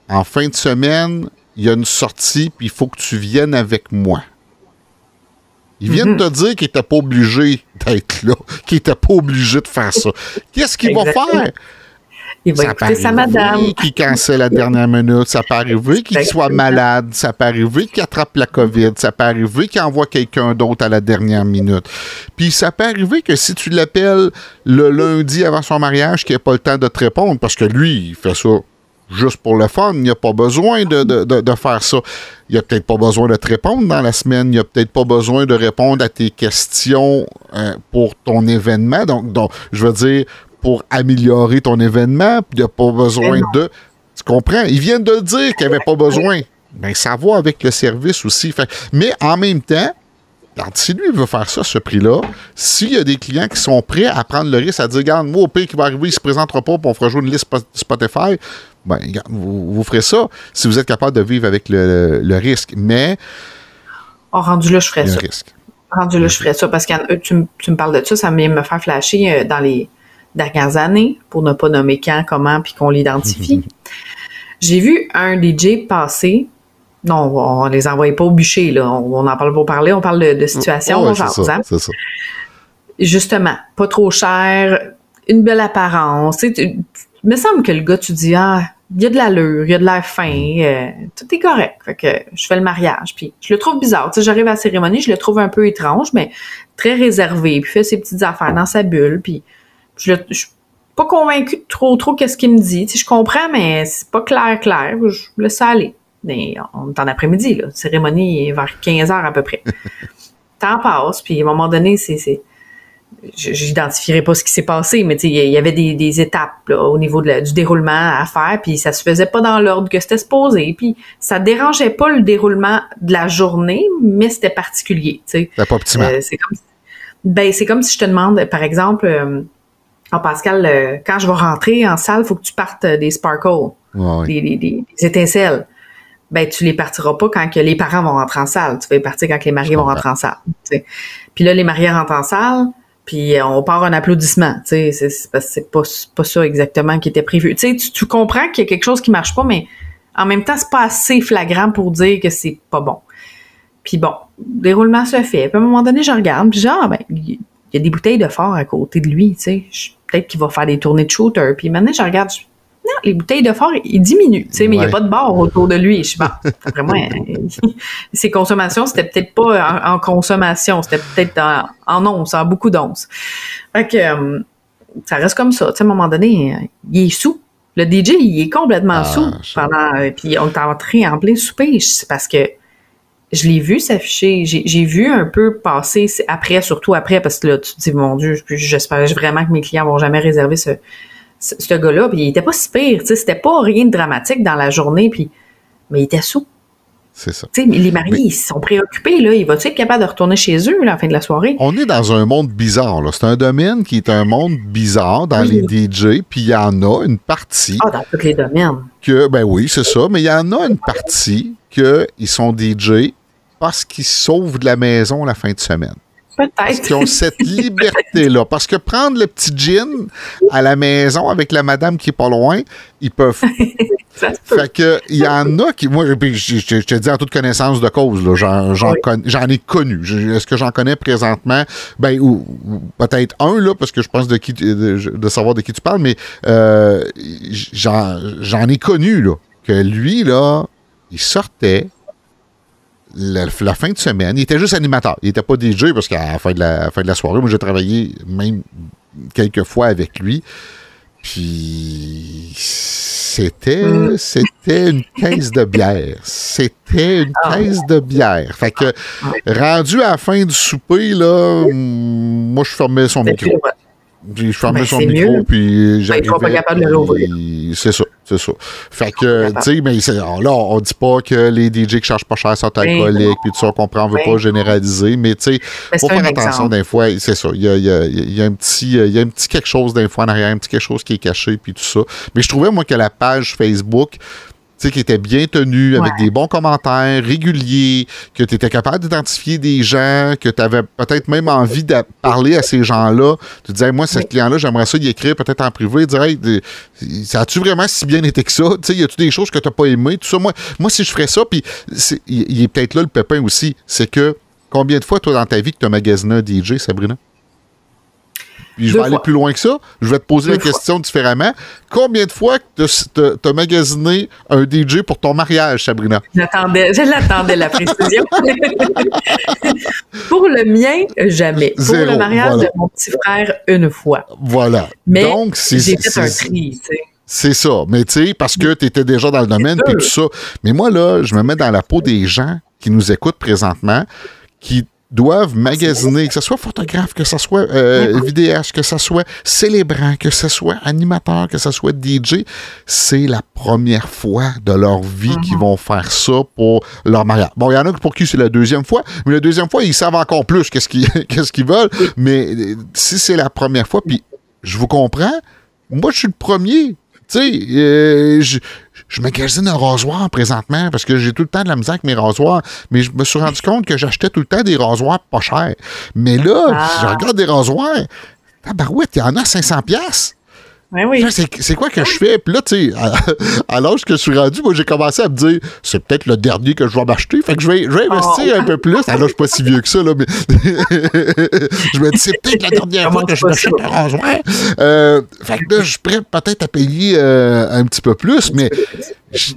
En fin de semaine, il y a une sortie, puis il faut que tu viennes avec moi. Il vient de mhm. te dire qu'il n'était pas obligé d'être là, qu'il n'était pas obligé de faire ça. Qu'est-ce qu'il va faire? Il va écouter sa madame. Qui cancelle la dernière minute. Ça peut arriver qu'il soit malade. Ça peut arriver qu'il attrape la COVID. Ça peut arriver qu'il envoie quelqu'un d'autre à la dernière minute. Puis ça peut arriver que si tu l'appelles le lundi avant son mariage, qu'il n'ait pas le temps de te répondre, parce que lui, il fait ça juste pour le fun. Il n'y a pas besoin de, faire ça. Il n'y a peut-être pas besoin de te répondre dans la semaine. Il n'y a peut-être pas besoin de répondre à tes questions euh, pour ton événement. Donc, donc, je veux dire, pour améliorer ton événement, il n'y a pas besoin de. Tu comprends? Ils viennent de dire qu'il n'y avait pas besoin. Bien, ça va avec le service aussi. mais en même temps, si lui veut faire ça, ce prix-là, s'il y a des clients qui sont prêts à prendre le risque, à dire, regarde, moi, au pire qui va arriver, il ne se présentera pas, puis on fera jouer une liste Spotify, ben, vous, ferez ça si vous êtes capable de vivre avec le, risque. Mais. Oh, rendu là, je ferais ça. Risque. Rendu là, je ferais ça parce que tu, tu, me parles de ça, ça vient me faire flasher euh, dans les dernières années, pour ne pas nommer quand, comment, puis qu'on l'identifie. J'ai vu un DJ passer. Non, on les envoyait pas au bûcher, là. On n'en parle pas parler, on parle de, de situation, oh, hein. c'est ça, Justement, pas trop cher, une belle apparence. il me semble que le gars, tu dis, ah, il y a de l'allure, il y a de l'air fin, euh, tout est correct. Fait que je fais le mariage, puis je le trouve bizarre. Tu sais, j'arrive à la cérémonie, je le trouve un peu étrange, mais très réservé, puis fait ses petites affaires dans sa bulle, puis je, ne suis pas convaincue de trop trop qu'est-ce qu'il me dit. je comprends, mais c'est pas clair, clair. Je laisse ça aller. Mais on est en après-midi, là. La cérémonie est vers 15 heures à peu près. Temps passe, puis à un moment donné, c'est j'identifierai pas ce qui s'est passé, mais il y avait des, étapes au niveau du déroulement à faire, puis ça se faisait pas dans l'ordre que c'était supposé, puis ça dérangeait pas le déroulement de la journée, mais c'était particulier. C'était pas optimal. Euh, c'est comme, ben, c'est comme si je te demande, par exemple, euh, Pascal, euh, quand je vais rentrer en salle, il faut que tu partes des sparkles, des, étincelles. Ben, tu les partiras pas quand que les parents vont rentrer en salle. Tu vas les partir quand les mariés vont rentrer en salle. Puis là, les mariés rentrent en salle puis euh, on part un applaudissement, tu sais, c'est pas, pas ça exactement qui était prévu. Tu comprends qu'il y a quelque chose qui marche pas, mais en même temps, c'est pas assez flagrant pour dire que c'est pas bon. Puis bon, le déroulement se fait. Puis à un moment donné, je regarde, puis genre, ben, il y a des bouteilles de fort à côté de lui, tu sais. Peut-être qu'il va faire des tournées de shooter. Puis maintenant, je regarde, non, les bouteilles de fort, ils diminuent, tu sais, mais il n'y a pas de bar autour de lui. Je pas, après moi, ses consommations, c'était peut-être pas en, consommation, c'était peut-être en, en onces, en beaucoup d'onces. Fait que euh, ça reste comme ça. Tu sais, à un moment donné, il est sous. Le DJ, il est complètement ah, sous pendant. Euh, puis on est entré en plein souper. C'est parce que je l'ai vu s'afficher. J'ai vu un peu passer après, surtout après, parce que là, tu te dis, mon Dieu, j'espère vraiment que mes clients vont jamais réserver ce, ce gars-là, puis il était pas si pire, tu sais, c'était pas rien de dramatique dans la journée, puis mais il était sous. C'est ça. sais, les mariés, ils sont préoccupés, là. Il va-tu être capable de retourner chez eux, à la fin de la soirée? On est dans un monde bizarre, là. C'est un domaine qui est un monde bizarre dans les DJ, puis il y en a une partie. Ah, dans tous les domaines. Que, ben oui, c'est ça, mais il y en a une partie qu'ils sont DJ parce qu'ils sauvent de la maison la fin de semaine. Peut-être. Qui ont cette liberté-là. Parce que prendre le petit gin à la maison avec la madame qui est pas loin, ils peuvent. fait que il y en a qui. Moi, je, te dis en toute connaissance de cause, j'en ai connu. Est-ce que j'en connais présentement? Ben, ou, peut-être un, là, parce que je pense de qui de, savoir de qui tu parles, mais euh, j'en ai connu, là, que lui, là, il sortait, la, fin de semaine, il était juste animateur. Il n'était pas DJ parce qu'à la fin de la, fin de la soirée, moi j'ai travaillé même quelques fois avec lui. Puis c'était mm. c'était une caisse de bière. C'était une ah. caisse de bière. Fait que rendu à la fin du souper, là, moi je fermais son micro. Je fermais ben, son micro, puis ben, j'arrivais. pas capable de l'ouvrir. C'est ça, c'est ça. Fait que, tu sais, mais là, on dit pas que les DJ qui chargent pas cher sont ben alcooliques, puis tout ça, on comprend, on veut pas généraliser, mais tu sais, faut faire attention d'un fois, c'est ça. Il y a, y, a, y a, un petit, il y a un petit quelque chose d'un fois en arrière, un petit quelque chose qui est caché, puis tout ça. Mais je trouvais, moi, que la page Facebook, qui était bien tenu, avec des bons commentaires réguliers, que tu étais capable d'identifier des gens, que tu avais peut-être même envie de parler à ces gens-là. Tu disais, moi, ce client-là, j'aimerais ça y écrire peut-être en privé, dire, hey, ça a-tu vraiment si bien été que ça? Tu sais, y a-tu des choses que tu n'as pas aimées? Tout ça, moi, moi, si je ferais ça, puis il est peut-être là le pépin aussi, c'est que combien de fois, toi, dans ta vie, que tu as magasiné un DJ, Sabrina? Puis je vais aller plus loin que ça. Je vais te poser la question différemment. Combien de fois tu as, magasiné un DJ pour ton mariage, Sabrina? J'attendais, je l'attendais, la précision. pour le mien, jamais. Pour le mariage de mon petit frère, une fois. Voilà. Mais Donc, c'est, j'ai fait un tri, C'est ça. Mais tu sais, parce que tu étais déjà dans le domaine, et tout ça. Mais moi, là, je me mets dans la peau des gens qui nous écoutent présentement, qui doivent magasiner, que ce soit photographe, que ce soit euh, vidéaste, que ce soit célébrant, que ce soit animateur, que ce soit DJ, c'est la première fois de leur vie qu'ils mhm. vont faire ça pour leur mariage. Bon, il y en a pour qui c'est la deuxième fois, mais la deuxième fois, ils savent encore plus qu'est-ce qu'ils qu'est-ce qu'ils veulent. Mais euh, si c'est la première fois, puis je vous comprends, moi, je suis le premier. Tu sais, euh, je, magasine un rasoir présentement parce que j'ai tout le temps de la misère avec mes rasoirs, mais je me suis rendu compte que j'achetais tout le temps des rasoirs pas chers. Mais là, ah. je regarde des rasoirs, tabarouette, il y en a 500 pièces. Oui. C'est quoi que je fais? Puis là, tu sais, à, l'âge que je suis rendu, moi, j'ai commencé à me dire, c'est peut-être le dernier que je vais m'acheter. Fait que je vais, je vais investir oh. un peu plus. Alors, je suis pas si vieux que ça, là, mais je me dis, c'est peut-être la dernière fois que je m'achète un rasoir. Euh, fait que là, je suis prêt peut-être à payer euh, un petit peu plus, mais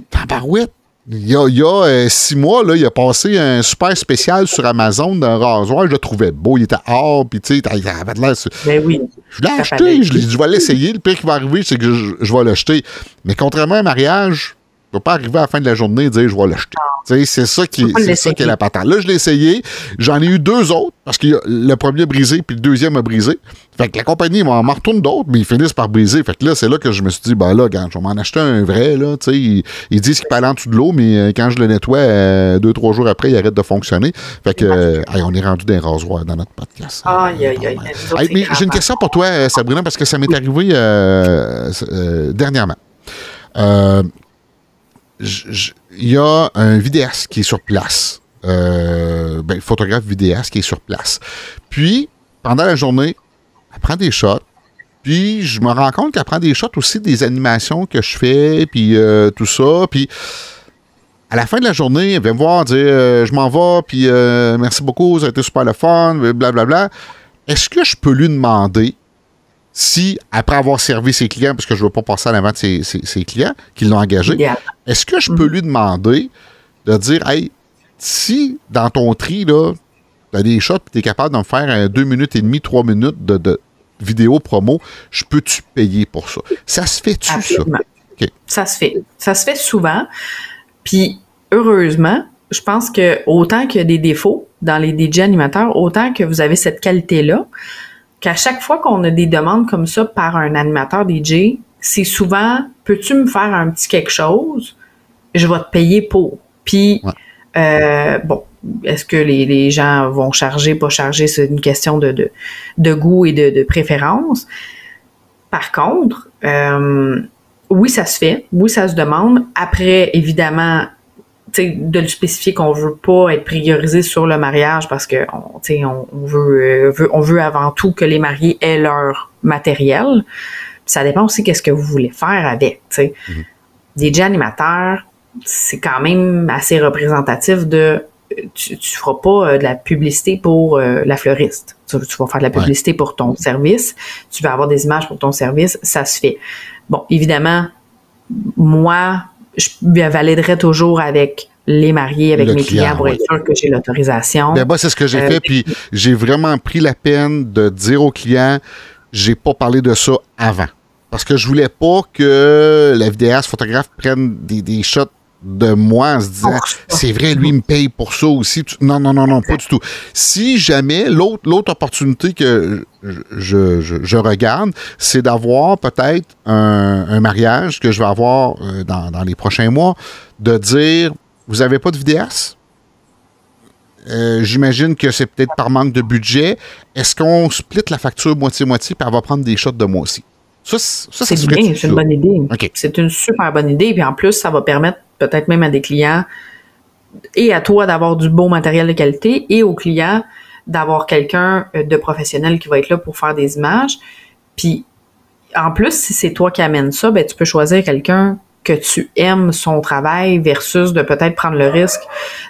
tabarouette. Il y a, il y a euh, six mois, là, il a passé un super spécial sur Amazon d'un rasoir. Je le trouvais beau. Il était hors, puis tu sais, il avait de l'air. Ben oui. Je l'ai acheté. Je, je, vais l'essayer. Le pire qui va arriver, c'est que je, vais l'acheter. Mais contrairement à un mariage, ne pas arriver à la fin de la journée et dire je vais l'acheter. C'est ça qui, c'est ça qui est la patente. Là, je l'ai essayé. J'en ai eu deux autres parce que le premier a brisé puis le deuxième a brisé. Fait que la compagnie m'en retourne d'autres, mais ils finissent par briser. Fait que là, c'est là que je me suis dit, ben là, quand je vais m'en acheter un vrai, là, sais, ils, disent qu'il peut aller en dessous de l'eau, mais euh, quand je le nettoie, euh, deux, trois jours après, il arrête de fonctionner. Fait que, euh, on est rendu des rasoirs dans notre podcast. Aïe, aïe, aïe. mais j'ai une question pour toi, Sabrina, parce que ça m'est arrivé dernièrement. Il y a un vidéaste qui est sur place. ben, photographe vidéaste qui est sur place. Puis, pendant la journée, elle prend des shots. Puis je me rends compte qu'elle prend des shots aussi des animations que je fais, puis euh, tout ça. Puis à la fin de la journée, elle vient me voir dire euh, Je m'en vais, puis euh, merci beaucoup, ça a été super le fun, blablabla. Bla, Est-ce que je peux lui demander si, après avoir servi ses clients, parce que je ne veux pas passer à l'avant de ses, clients qui l'ont engagé, est-ce que je peux mm-hmm. lui demander de dire Hey, si dans ton tri, là, tu as des shots tu es capable de me faire deux minutes et demie, trois minutes de, vidéo promo, je peux-tu payer pour ça? Ça se fait-tu, ça? Ça se fait. Ça se fait souvent. Puis, heureusement, je pense que autant qu'il y a des défauts dans les DJ animateurs, autant que vous avez cette qualité-là, qu'à chaque fois qu'on a des demandes comme ça par un animateur DJ, c'est souvent peux-tu me faire un petit quelque chose? Je vais te payer pour. Puis, euh, bon, est-ce que les, gens vont charger, pas charger, c'est une question de, de, goût et de, préférence. Par contre, euh, oui, ça se fait, oui, ça se demande. Après, évidemment, de le spécifier qu'on veut pas être priorisé sur le mariage parce que on, on veut, veut, on veut avant tout que les mariés aient leur matériel. Ça dépend aussi qu'est-ce que vous voulez faire avec. Mm-hmm. Des DJ animateurs, c'est quand même assez représentatif de tu, ne feras pas euh, de la publicité pour euh, la fleuriste. Tu, vas faire de la publicité pour ton service. Tu vas avoir des images pour ton service. Ça se fait. Bon, évidemment, moi, je validerai toujours avec les mariés, avec mes clients pour être sûr que j'ai l'autorisation. Ben moi, c'est ce que j'ai euh, fait, puis j'ai vraiment pris la peine de dire aux clients, j'ai pas parlé de ça avant. Parce que je voulais pas que la vidéaste photographe prenne des, des shots de moi en se disant c'est vrai, lui, il me paye pour ça aussi. Non, non, non, non, pas du tout. Si jamais l'autre, l'autre opportunité que je, je, regarde, c'est d'avoir peut-être un, mariage que je vais avoir euh, dans, dans, les prochains mois, de dire vous avez pas de vidéaste? Euh, j'imagine que c'est peut-être par manque de budget. Est-ce qu'on split la facture moitié-moitié puis elle va prendre des shots de moi aussi? Ça, c'est bien, c'est une bonne idée. C'est une super bonne idée. Puis en plus, ça va permettre peut-être même à des clients et à toi d'avoir du bon matériel de qualité et aux clients d'avoir quelqu'un euh, de professionnel qui va être là pour faire des images. Puis en plus, si c'est toi qui amènes ça, ben tu peux choisir quelqu'un que tu aimes son travail versus de peut-être prendre le risque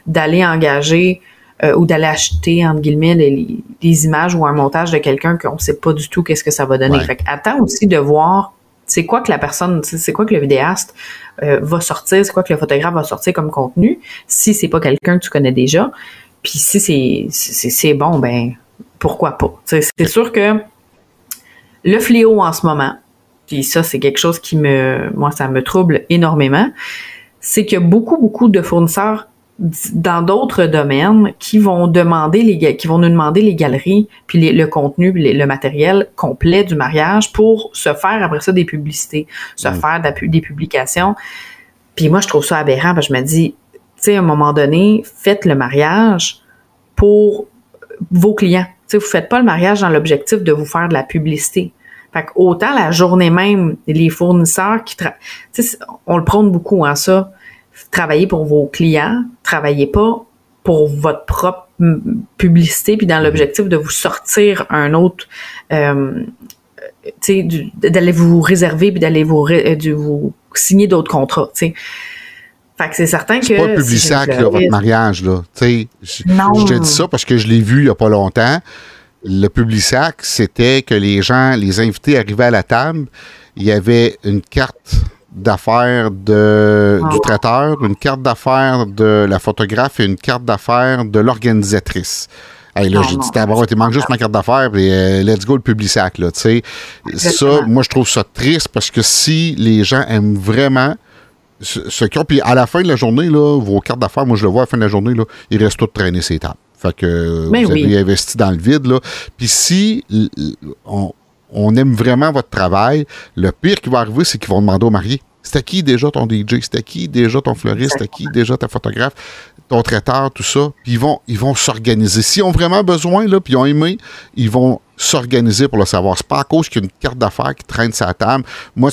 d'aller engager euh, ou d'aller acheter entre guillemets des images ou un montage de quelqu'un qu'on ne sait pas du tout qu'est-ce que ça va donner. Fait attends aussi de voir c'est quoi que la personne, c'est quoi que le vidéaste euh, va sortir, c'est quoi que le photographe va sortir comme contenu, si c'est pas quelqu'un que tu connais déjà. Puis si c'est c'est bon, ben pourquoi pas? C'est sûr que le fléau en ce moment, puis ça c'est quelque chose qui me, moi ça me trouble énormément, c'est que beaucoup beaucoup de fournisseurs dans d'autres domaines qui vont demander les qui vont nous demander les galeries puis le contenu le matériel complet du mariage pour se faire après ça des publicités se mm. faire des publications. Puis moi je trouve ça aberrant parce que je me dis tu sais à un moment donné faites le mariage pour vos clients. Tu sais vous faites pas le mariage dans l'objectif de vous faire de la publicité. Fait que autant la journée même les fournisseurs qui on le prône beaucoup en hein, ça travaillez pour vos clients, travaillez pas pour votre propre publicité, puis dans l'objectif de vous sortir un autre, euh, d'aller vous réserver, puis d'aller vous, euh, vous signer d'autres contrats, tu sais. Fait que c'est certain que. C'est pas public votre mariage, là. Tu sais, je te dis ça parce que je l'ai vu il y a pas longtemps. Le Publisac, c'était que les gens, les invités arrivaient à la table, il y avait une carte d'affaires de, du ah. traiteur, une carte d'affaires de la photographe et une carte d'affaires de l'organisatrice. Hey, là, j'ai dit, d'abord, il manque juste ma carte d'affaires, et euh, let's go le public sac, là, tu sais. Ça, moi, je trouve ça triste parce que si les gens aiment vraiment ce qui puis à la fin de la journée, là, vos cartes d'affaires, moi je le vois à la fin de la journée, là, ils restent tous traînés ces tables. Fait que ben vous avez investi dans le vide. Là. Puis si on, on, aime vraiment votre travail, le pire qui va arriver, c'est qu'ils vont demander au marié. C'était qui déjà ton DJ? C'était qui déjà ton fleuriste? C'était qui déjà ta photographe? Ton traiteur, tout ça. Puis ils vont, ils vont s'organiser. S'ils ont vraiment besoin, là, puis ils ont aimé, ils vont s'organiser pour le savoir. C'est pas à cause qu'il y a une carte d'affaires qui traîne sa table. Moi,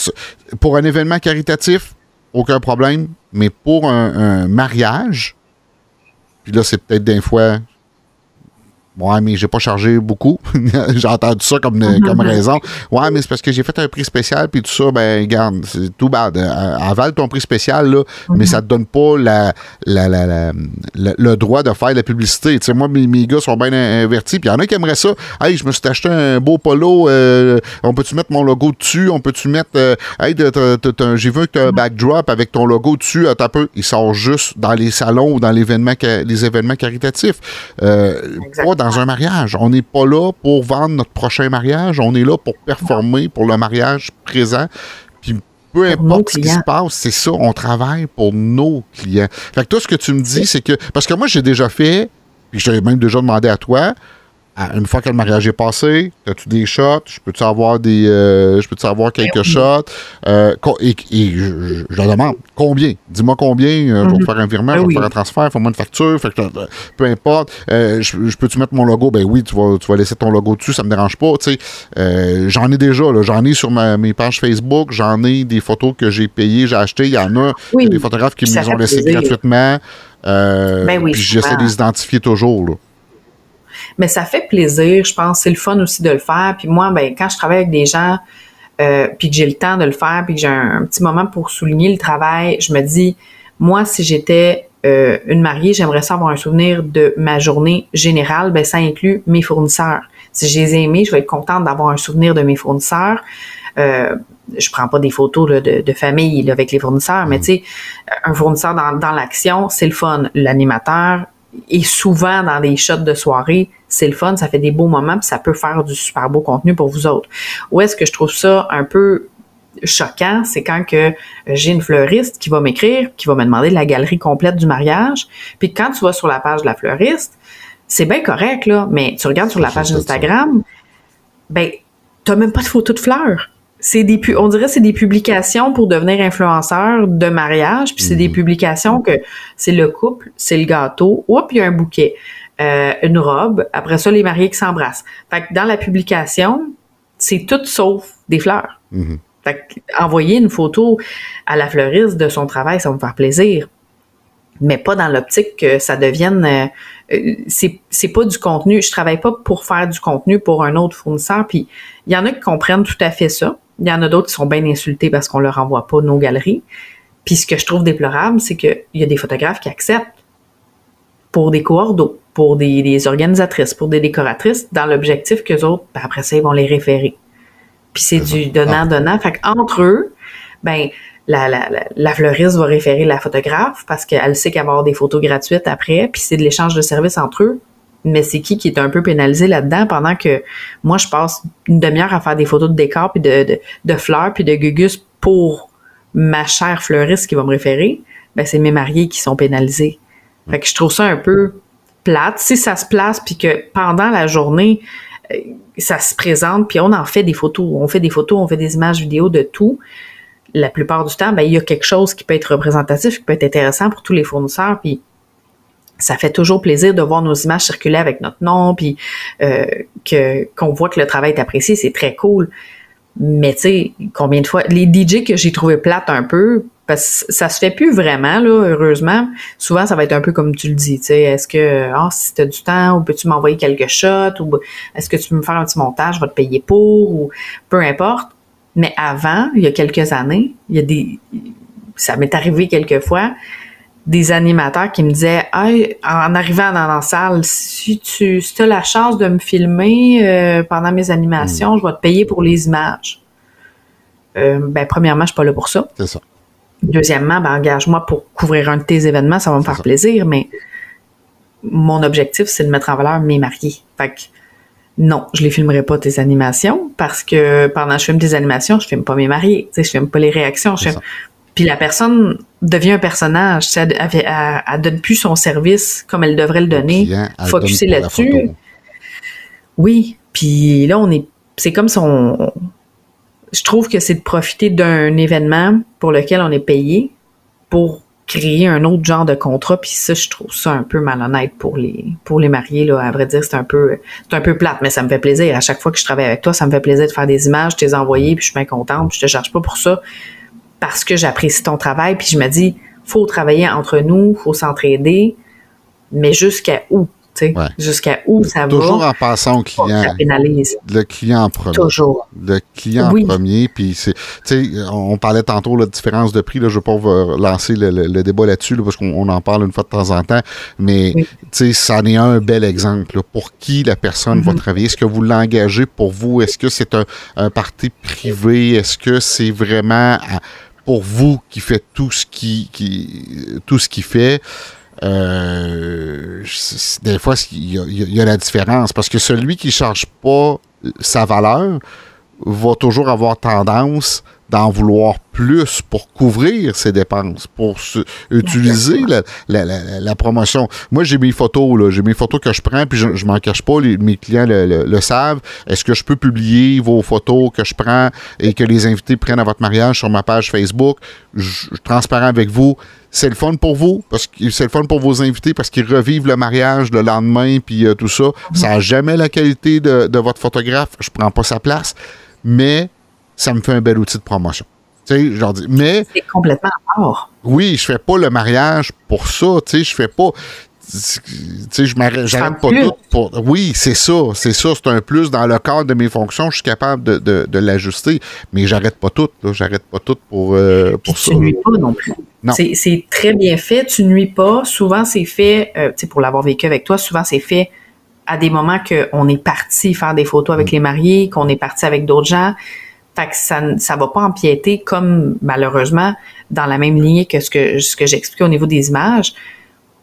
pour un événement caritatif, aucun problème. Mais pour un mariage, puis là, c'est peut-être des fois Ouais, mais j'ai pas chargé beaucoup. j'ai entendu ça comme, comme raison. Ouais, mais c'est parce que j'ai fait un prix spécial, puis tout ça, ben, garde, c'est tout bad. Euh, avale ton prix spécial, là, mais ça te donne pas la, la, la, le droit de faire de la publicité. Tu sais, moi, mes, mes, gars sont bien invertis, puis il y en a qui aimeraient ça. Hey, je me suis acheté un beau polo, euh, on peut-tu mettre mon logo dessus? On peut-tu mettre, euh, hey, j'ai vu que tu as un backdrop avec ton logo dessus, à peu. Il sort juste dans les salons ou dans les événements caritatifs. Euh, dans un mariage. On n'est pas là pour vendre notre prochain mariage. On est là pour performer pour le mariage présent. Puis peu importe ce qui se passe, c'est ça, on travaille pour nos clients. Fait que toi, ce que tu me dis, c'est que. Parce que moi, j'ai déjà fait, puis je même déjà demandé à toi, une fois que le mariage est passé, as-tu des shots? Je peux-tu avoir des. Euh, je peux-tu avoir quelques ben shots? Euh, et, je, je, demande combien? Dis-moi combien, euh, je vais mhm. faire un virement, ben je vais faire un transfert, fais-moi une facture, fait que, peu importe. je, peux-tu mettre mon logo? Ben oui, tu vas, tu vas laisser ton logo dessus, ça me dérange pas. J'en ai déjà, j'en ai sur mes pages Facebook, j'en ai des photos que j'ai payées, j'ai achetées. Il y en a, des photographes qui me les ont laissées gratuitement. ben oui, puis j'essaie de les identifier toujours. Là. Mais ça fait plaisir, je pense. C'est le fun aussi de le faire. Puis moi, ben, quand je travaille avec des gens, euh, puis que j'ai le temps de le faire, puis que j'ai un, petit moment pour souligner le travail, je me dis, moi, si j'étais euh, une mariée, j'aimerais ça avoir un souvenir de ma journée générale. Ben, ça inclut mes fournisseurs. Si je les ai aimés, je vais être contente d'avoir un souvenir de mes fournisseurs. Euh, je prends pas des photos de, de, famille avec les fournisseurs, mais mm. tu sais, un fournisseur dans, dans l'action, c'est le fun. L'animateur, et souvent dans des shots de soirée, c'est le fun, ça fait des beaux moments, puis ça peut faire du super beau contenu pour vous autres. Où est-ce que je trouve ça un peu choquant, c'est quand que j'ai une fleuriste qui va m'écrire, qui va me demander la galerie complète du mariage, puis quand tu vas sur la page de la fleuriste, c'est bien correct là, mais tu regardes sur la page Instagram, ben t'as même pas de photos de fleurs c'est des on dirait c'est des publications pour devenir influenceur de mariage puis c'est des mhm. publications que c'est le couple c'est le gâteau oups il y a un bouquet euh, une robe après ça les mariés qui s'embrassent. Fait que dans la publication c'est tout sauf des fleurs. Mhm. fait que envoyer une photo à la fleuriste de son travail ça va me faire plaisir. Mais pas dans l'optique que ça devienne euh, euh, c'est c'est pas du contenu. Je travaille pas pour faire du contenu pour un autre fournisseur puis il y en a qui comprennent tout à fait ça il y en a d'autres qui sont bien insultés parce qu'on leur envoie pas nos galeries. Puis ce que je trouve déplorable, c'est qu'il y a des photographes qui acceptent pour des coordos, pour des, organisatrices, pour des décoratrices, dans l'objectif qu'eux autres, ben après ça, ils vont les référer. Puis c'est du donnant-donnant. Fait qu'entre eux, ben, la, la, la, fleuriste va référer la photographe parce qu'elle sait qu'elle va avoir des photos gratuites après, puis c'est de l'échange de services entre eux mais c'est qui qui est un peu pénalisé là-dedans pendant que moi, je passe une demi-heure à faire des photos de décor, puis de, de, fleurs, puis de gugus pour ma chère fleuriste qui va me référer, ben c'est mes mariés qui sont pénalisés. Fait que je trouve ça un peu plate. Si ça se place, puis que pendant la journée, euh, ça se présente, puis on en fait des photos. On fait des photos, on fait des images vidéo de tout. La plupart du temps, ben, il y a quelque chose qui peut être représentatif, qui peut être intéressant pour tous les fournisseurs, puis ça fait toujours plaisir de voir nos images circuler avec notre nom, puis euh, que qu'on voit que le travail est apprécié, c'est très cool. Mais tu sais, combien de fois les DJ que j'ai trouvé plates un peu, parce que ça se fait plus vraiment là, heureusement. Souvent, ça va être un peu comme tu le dis, tu sais, est-ce que ah si t'as du temps, ou peux-tu m'envoyer quelques shots, ou est-ce que tu peux me faire un petit montage, je vais te payer pour, ou peu importe. Mais avant, il y a quelques années, il y a des, ça m'est arrivé quelques fois des animateurs qui me disaient hey, en arrivant dans la salle, si tu si as la chance de me filmer euh, pendant mes animations, mm. je vais te payer pour les images. Euh, ben, premièrement, je suis pas là pour ça. C'est ça. Deuxièmement, ben, engage-moi pour couvrir un de tes événements, ça va me faire plaisir, mais mon objectif, c'est de mettre en valeur mes mariés. Fait que, non, je les filmerai pas tes animations parce que pendant que je filme tes animations, je filme pas mes mariés. Tu sais, je filme pas les réactions. Je Puis la personne devient un personnage. Elle, elle, donne plus son service comme elle devrait le donner. Focuser là-dessus. Oui. Puis là, on est. C'est comme si on. Je trouve que c'est de profiter d'un événement pour lequel on est payé pour créer un autre genre de contrat puis ça je trouve ça un peu malhonnête pour les pour les mariés là à vrai dire c'est un peu c'est un peu plate mais ça me fait plaisir à chaque fois que je travaille avec toi ça me fait plaisir de faire des images te les envoyer puis je suis bien contente puis je te charge pas pour ça parce que j'apprécie ton travail puis je me dis faut travailler entre nous faut s'entraider mais jusqu'à où Jusqu'à où ça va? Toujours en passant au client. Le client en premier. Toujours. Le client en premier. Puis c'est, on parlait tantôt la différence de prix. Là, je ne vais pas lancer le, débat là-dessus parce qu'on en parle une fois de temps en temps. Mais ça en est un bel exemple. Pour qui la personne va mm-hmm. travailler? Est-ce que vous l'engagez pour vous? Est-ce que c'est un, un parti privé? Est-ce que c'est vraiment pour vous qui fait tout ce qui, qui tout ce qu'il fait? Euh, des fois, il y, a, la différence parce que celui qui ne charge pas sa valeur va toujours avoir tendance d'en vouloir plus pour couvrir ses dépenses, pour utiliser la, promotion. Moi, j'ai mes photos, là, j'ai mes photos que je prends, puis je, ne m'en cache pas, mes clients le, savent. Est-ce que je peux publier vos photos que je prends et que les invités prennent à votre mariage sur ma page Facebook? Je, suis transparent avec vous c'est le fun pour vous, parce que c'est le fun pour vos invités parce qu'ils revivent le mariage le lendemain, puis euh, tout ça. Ça n'a jamais la qualité de, votre photographe. Je prends pas sa place, mais ça me fait un bel outil de promotion. Tu sais, genre, mais. C'est complètement. Oui, je fais pas le mariage pour ça, tu sais, je fais pas sais, je m'arrête pas tout pour. Oui, c'est ça, c'est ça, c'est un plus. Dans le cadre de mes fonctions, je suis capable de, de, l'ajuster, mais j'arrête pas tout, j'arrête pas tout pour, euh, pour ça. Tu nuis pas non plus. C'est très bien fait, tu nuis pas. Souvent, c'est fait, euh, tu sais, pour l'avoir vécu avec toi, souvent, c'est fait à des moments qu'on est parti faire des photos avec mm. les mariés, qu'on est parti avec d'autres gens. Fait que ça ne va pas empiéter comme malheureusement dans la même lignée que ce que, ce que j'expliquais au niveau des images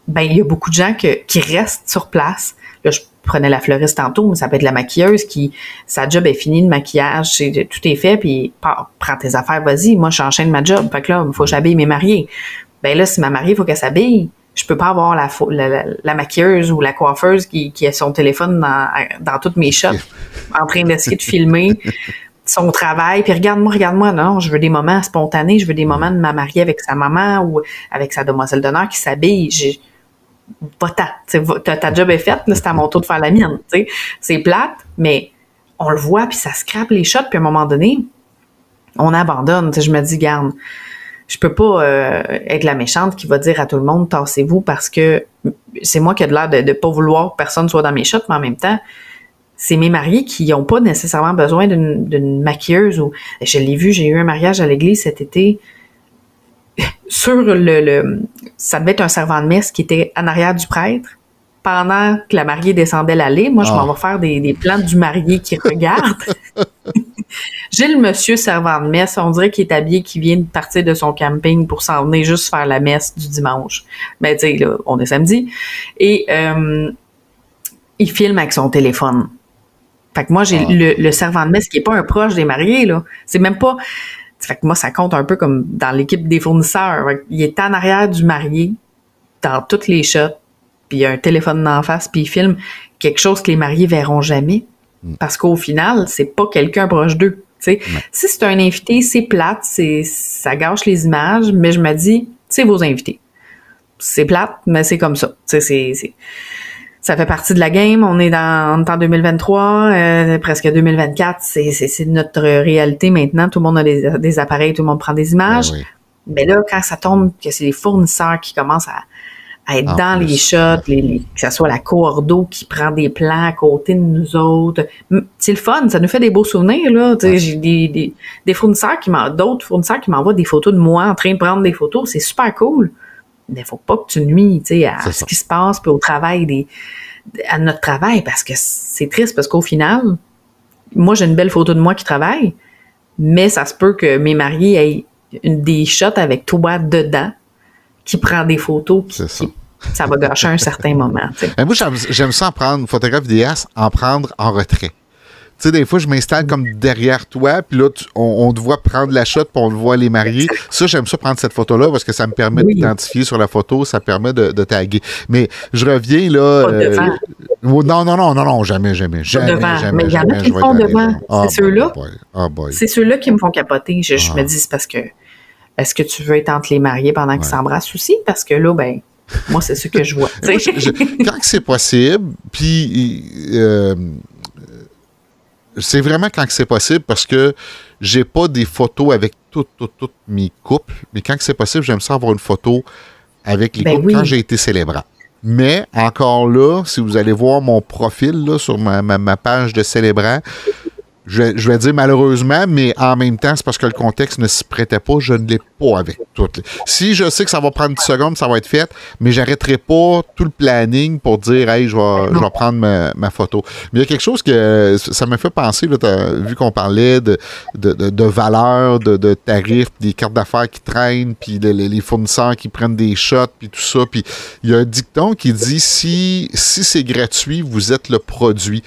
ben il y a beaucoup de gens qui restent sur place. Là, je prenais la fleuriste tantôt, mais ça peut être la maquilleuse qui, sa job est finie, le maquillage, tout est fait, puis prends tes affaires, vas-y, moi j'enchaîne ma job. Fait que là, il faut que j'habille mes mariés. Ben là, si ma mariée, il faut qu'elle s'habille. Je peux pas avoir la, la, maquilleuse ou la coiffeuse qui, qui a son téléphone dans, dans toutes mes shots en train d'essayer de filmer son travail, puis regarde-moi, regarde-moi, non, je veux des moments spontanés, je veux des moments de ma mariée avec sa maman ou avec sa demoiselle d'honneur qui s'habille pas ta, ta job est faite, c'est à mon tour de faire la mienne, C'est plate, mais on le voit, puis ça scrape les shots, puis à un moment donné, on abandonne. je me dis, garde, je peux pas euh, être la méchante qui va dire à tout le monde, tassez-vous, parce que c'est moi qui ai de l'air de ne pas vouloir que personne soit dans mes shots, mais en même temps, c'est mes mariés qui n'ont pas nécessairement besoin d'une maquilleuse. ou Je l'ai vu, j'ai eu un mariage à l'église cet été, sur le, ça devait être un servant de messe qui était en arrière du prêtre pendant que la mariée descendait l'allée. Moi, je m'en ah. vais faire des, des plans du marié qui regarde. J'ai le monsieur servant de messe, on dirait qu'il est habillé, qui vient de partir de son camping pour s'en venir juste faire la messe du dimanche. Mais ben, tu sais, là, on est samedi. Et euh, il filme avec son téléphone. Fait que moi, j'ai ah. le, le, servant de messe qui est pas un proche des mariés, là. C'est même pas fait que moi, ça compte un peu comme dans l'équipe des fournisseurs. Il est en arrière du marié, dans toutes les shots, puis il y a un téléphone en face, puis il filme quelque chose que les mariés verront jamais. Mm. Parce qu'au final, c'est pas quelqu'un proche d'eux. Si c'est un invité, c'est plate, c'est ça gâche les images, mais je me dis, c'est vos invités. C'est plate, mais c'est comme ça. C'est ça fait partie de la game. On est dans en 2023, euh, presque 2024. C'est notre réalité maintenant. Tout le monde a des, appareils, tout le monde prend des images. Ben Mais là, quand ça tombe, que c'est les fournisseurs qui commencent à, être dans les shots, les, que ce soit la cordeau qui prend des plans à côté de nous autres. C'est le fun, ça nous fait des beaux souvenirs. là. J'ai des, des, fournisseurs qui d'autres fournisseurs qui m'envoient des photos de moi en train de prendre des photos. C'est super cool mais faut pas que tu nuis, à ce qui se passe, puis au travail des, à notre travail, parce que c'est triste, parce qu'au final, moi, j'ai une belle photo de moi qui travaille, mais ça se peut que mes mariés aient une, des shots avec toi dedans, qui prend des photos, ça. va gâcher un certain moment. moi, j'aime ça en prendre, photographe vidéaste, en prendre en retrait sais, des fois, je m'installe comme derrière toi, puis là, on, te voit prendre la shot, puis on te voit les marier. Ça, j'aime ça prendre cette photo-là parce que ça me permet d'identifier sur la photo, ça permet de, taguer. Mais je reviens là. Euh, non, non, non, non, non, jamais, jamais. Jamais, jamais. Mais il y en a qui font devant. Ah, c'est ceux-là? Ah, c'est ceux-là qui me font capoter. Je, me dis, c'est parce que. Est-ce que tu veux être entre les mariés pendant qu'ils s'embrassent aussi? Parce que là, ben, moi, c'est ce que je vois. quand c'est possible, puis euh, c'est vraiment quand c'est possible parce que j'ai pas des photos avec toutes, toutes, toutes mes couples, mais quand c'est possible, j'aime ça avoir une photo avec les ben couples quand j'ai été célébrant. Mais encore là, si vous allez voir mon profil là, sur ma, ma, page de célébrant, je, vais dire malheureusement, mais en même temps, c'est parce que le contexte ne s'y prêtait pas. Je ne l'ai pas avec toutes. Si je sais que ça va prendre 10 secondes, ça va être fait, mais j'arrêterai pas tout le planning pour dire, hey, je vais, je vais prendre ma, photo. Mais il y a quelque chose que ça me fait penser, vu qu'on parlait de, de, de, valeur, de, de tarifs, des cartes d'affaires qui traînent, puis les fournisseurs qui prennent des shots, puis tout ça. Puis il y a un dicton qui dit, si, si c'est gratuit, vous êtes le produit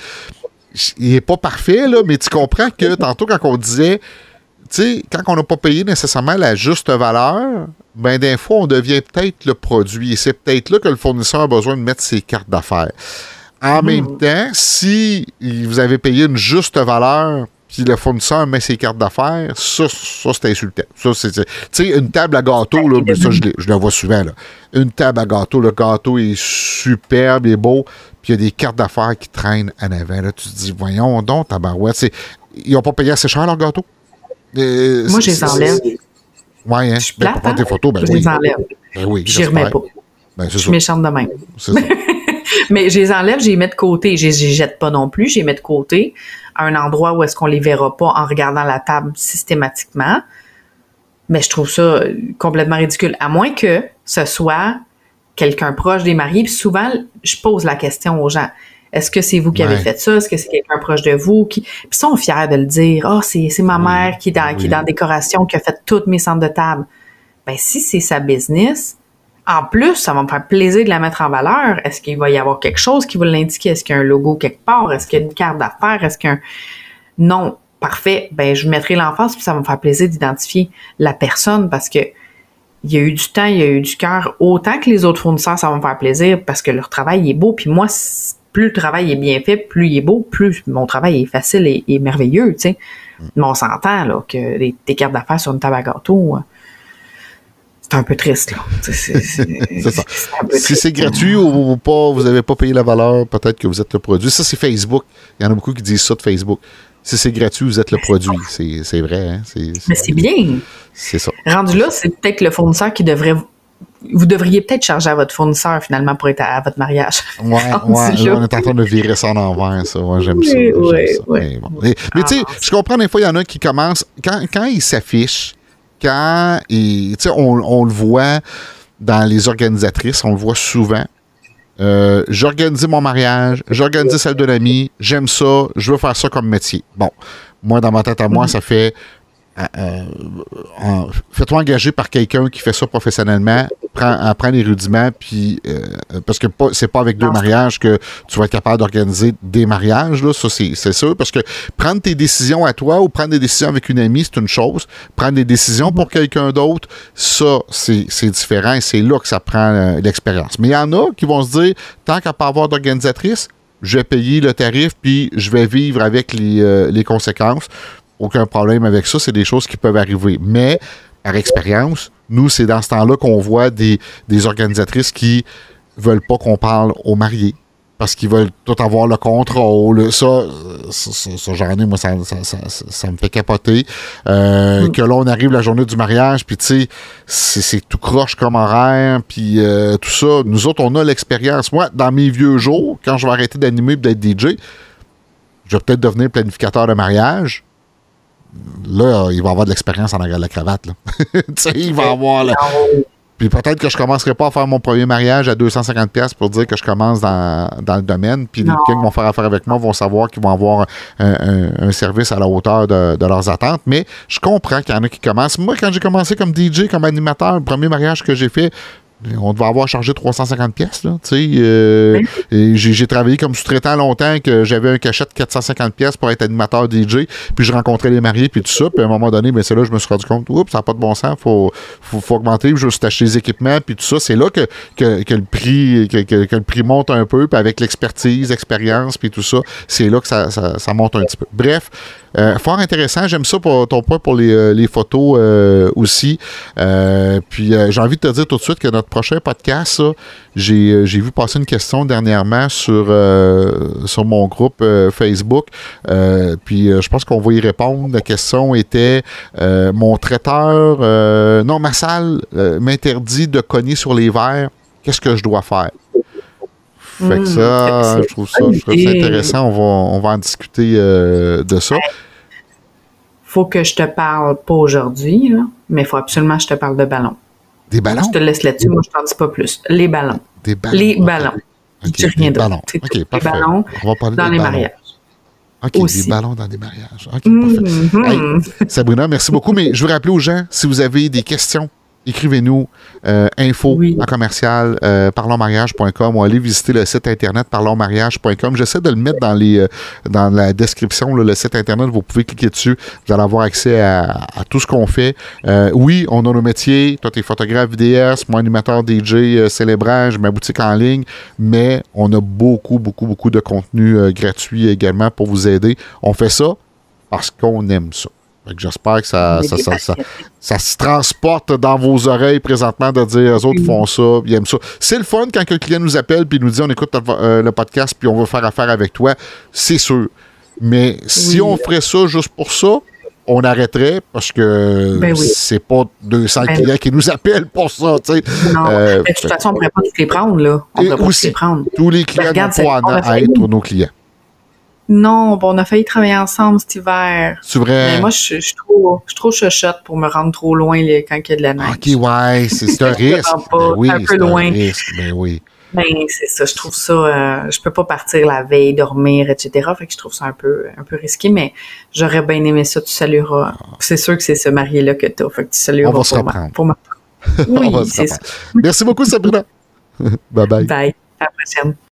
il n'est pas parfait, là, mais tu comprends que tantôt, quand on disait, tu sais, quand on n'a pas payé nécessairement la juste valeur, ben, des fois, on devient peut-être le produit. Et c'est peut-être là que le fournisseur a besoin de mettre ses cartes d'affaires. En hmm. même temps, si vous avez payé une juste valeur, puis le fournisseur met ses cartes d'affaires, ça, ça c'est insultant. Ça, c'est, tu sais, une table à gâteau, là, ça, je, je le vois souvent, là. Une table à gâteau, le gâteau est superbe, et beau, puis il y a des cartes d'affaires qui traînent en avant. Là, tu te dis, voyons donc, tabarouette. Ils n'ont pas payé assez cher leur gâteau? Euh, Moi, je les enlève. Oui, hein? Je ben, plate, hein? tes photos, ben je les enlève. Ben oui, je les remets pas. Ben, je suis méchante de même. Mais je les enlève, je les mets de côté. Je les jette pas non plus, je les mets de côté à un endroit où est-ce qu'on les verra pas en regardant la table systématiquement. Mais je trouve ça complètement ridicule. À moins que ce soit quelqu'un proche des mariés. Puis souvent, je pose la question aux gens. Est-ce que c'est vous qui avez fait ça? Est-ce que c'est quelqu'un proche de vous qui. Puis ils sont fiers de le dire. Ah, oh, c'est, ma mère qui est, dans, qui est dans la décoration, qui a fait toutes mes centres de table. Ben, si c'est sa business, en plus, ça va me faire plaisir de la mettre en valeur. Est-ce qu'il va y avoir quelque chose qui va l'indiquer? Est-ce qu'il y a un logo quelque part? Est-ce qu'il y a une carte d'affaires? Est-ce qu'un. Non, parfait. Ben, je mettrai l'emphase, puis ça va me faire plaisir d'identifier la personne parce que il y a eu du temps, il y a eu du cœur. Autant que les autres fournisseurs, ça va me faire plaisir parce que leur travail est beau. Puis moi, plus le travail est bien fait, plus il est beau, plus mon travail est facile et, merveilleux, tu sais. Mm. Mais on s'entend, là, que des cartes d'affaires sur une table à gâteau, euh, c'est un peu triste, là. C'est ça. Si c'est gratuit ou pas, vous n'avez pas payé la valeur, peut-être que vous êtes le produit. Ça, c'est Facebook. Il y en a beaucoup qui disent ça de Facebook si c'est gratuit, vous êtes le produit. C'est vrai. Hein? Mais c'est bien. C'est ça. Rendu là, c'est peut-être le fournisseur qui devrait. Vous devriez peut-être charger à votre fournisseur finalement pour être à, votre mariage. Ouais, ouais on est en train de virer ça en envers, ça. Ouais, j'aime ça. Mais, tu sais, ah. je comprends des fois, il y en a qui commencent. Quand, quand ils s'affichent, quand ils, on, on le voit dans les organisatrices, on le voit souvent. Euh, j'ai organisé mon mariage, j'ai organisé celle de l'ami, j'aime ça, je veux faire ça comme métier. Bon, moi, dans ma tête à moi, mhm. ça fait fais-toi engager par quelqu'un qui fait ça professionnellement, prends, apprends les rudiments, puis euh, parce que c'est pas avec deux mariages que tu vas être capable d'organiser des mariages, là, ça c'est sûr, parce que prendre tes décisions à toi ou prendre des décisions avec une amie, c'est une chose. Prendre des décisions pour quelqu'un d'autre, ça, c'est différent et c'est là que ça prend l'expérience. Mais il y en a qui vont se dire, tant qu'à pas avoir d'organisatrice, je vais payer le tarif, puis je vais vivre avec les, les conséquences aucun problème avec ça. C'est des choses qui peuvent arriver. Mais, par expérience, nous, c'est dans ce temps-là qu'on voit des, organisatrices qui veulent pas qu'on parle aux mariés parce qu'ils veulent tout avoir le contrôle. Ça, ça, j'en ai, moi, ça, me fait capoter. Euh, mm. Que là, on arrive la journée du mariage, puis tu sais, c'est tout croche comme horaire, puis euh, tout ça. Nous autres, on a l'expérience. Moi, dans mes vieux jours, quand je vais arrêter d'animer et d'être DJ, je vais peut-être devenir planificateur de mariage là, il va avoir de l'expérience en arrière de la cravate. tu sais, il va avoir. Puis peut-être que je commencerai pas à faire mon premier mariage à 250$ pour dire que je commence dans, le domaine. Puis les gens qui vont faire affaire avec moi vont savoir qu'ils vont avoir un, service à la hauteur de, leurs attentes. Mais je comprends qu'il y en a qui commencent. Moi, quand j'ai commencé comme DJ, comme animateur, le premier mariage que j'ai fait, on devait avoir chargé 350 pièces euh, j'ai travaillé comme sous-traitant longtemps que j'avais un cachet de 450 pièces pour être animateur DJ, puis je rencontrais les mariés puis tout ça, puis à un moment donné, ben c'est là je me suis rendu compte, oups, ça n'a pas de bon sens, faut faut, augmenter, je me suis acheté des équipements puis tout ça, c'est là que, le prix que, le prix monte un peu, puis avec l'expertise, l'expérience puis tout ça, c'est là que ça, ça monte un petit peu. Bref, euh, fort intéressant. J'aime ça pour ton point pour les, euh, photos euh, aussi. puis j'ai envie de te dire tout de suite que notre prochain podcast, j'ai, vu passer une question dernièrement sur, sur mon groupe Facebook. puis je pense qu'on va y répondre. La question était mon traiteur, non, ma salle m'interdit de cogner sur les verres. Qu'est-ce que je dois faire? Fait que hmm. ça, je trouve ça, intéressant. On va, on va en discuter de ça faut que je te parle pas aujourd'hui, mais il faut absolument que je te parle de ballons. Des ballons? Je te laisse là-dessus, moi je t'en dis pas plus. Les ballons. Des ballons. Les ballons. Okay. rien d'autre. Ballons. Okay, les ballons On va parler dans les mariages. OK, des ballons dans des mariages. OK, parfait. Sabrina, merci beaucoup. Mais je veux rappeler aux gens, si vous avez des questions écrivez-nous euh, info en commercial euh, parlonsmariage.com ou allez visiter le site internet parlonsmariage.com. J'essaie de le mettre dans les euh, dans la description, le site internet, vous pouvez cliquer dessus, vous allez avoir accès à, tout ce qu'on fait. Euh, oui, on a nos métiers, toi t'es photographe vidéaste, moi animateur DJ célébrage, ma boutique en ligne, mais on a beaucoup, beaucoup, beaucoup de contenu gratuit également pour vous aider. On fait ça parce qu'on aime ça. J'espère que ça, ça, se transporte dans vos oreilles présentement de dire les autres font ça, ils aiment ça. C'est le fun quand un client nous appelle puis nous dit on écoute euh, le podcast puis on veut faire affaire avec toi, c'est sûr. Mais si on ferait ça juste pour ça, on arrêterait parce que ben c'est pas 200 ben clients qui nous appellent pour ça. Non, euh, de toute façon, on ne pourrait pas tous les prendre. Là. On pourrait pas tous les prendre. Tous les clients ben, regarde, pas être nos clients. Non, bon, on a failli travailler ensemble cet hiver. C'est vrai. Mais moi, je, suis trop, je trop pour me rendre trop loin quand il y a de la neige. OK, ouais, c'est un risque. Ben oui, un peu loin. Un risque, ben oui. Ben, c'est ça, je trouve ça, euh, je peux pas partir la veille, dormir, etc. Fait que je trouve ça un peu, un peu risqué, mais j'aurais bien aimé ça, tu salueras. C'est sûr que c'est ce marié-là que t'as, fait que tu salueras On va se reprendre. pour ma... Oui, c'est ça. Merci beaucoup, Sabrina. bye bye. Bye. À la prochaine.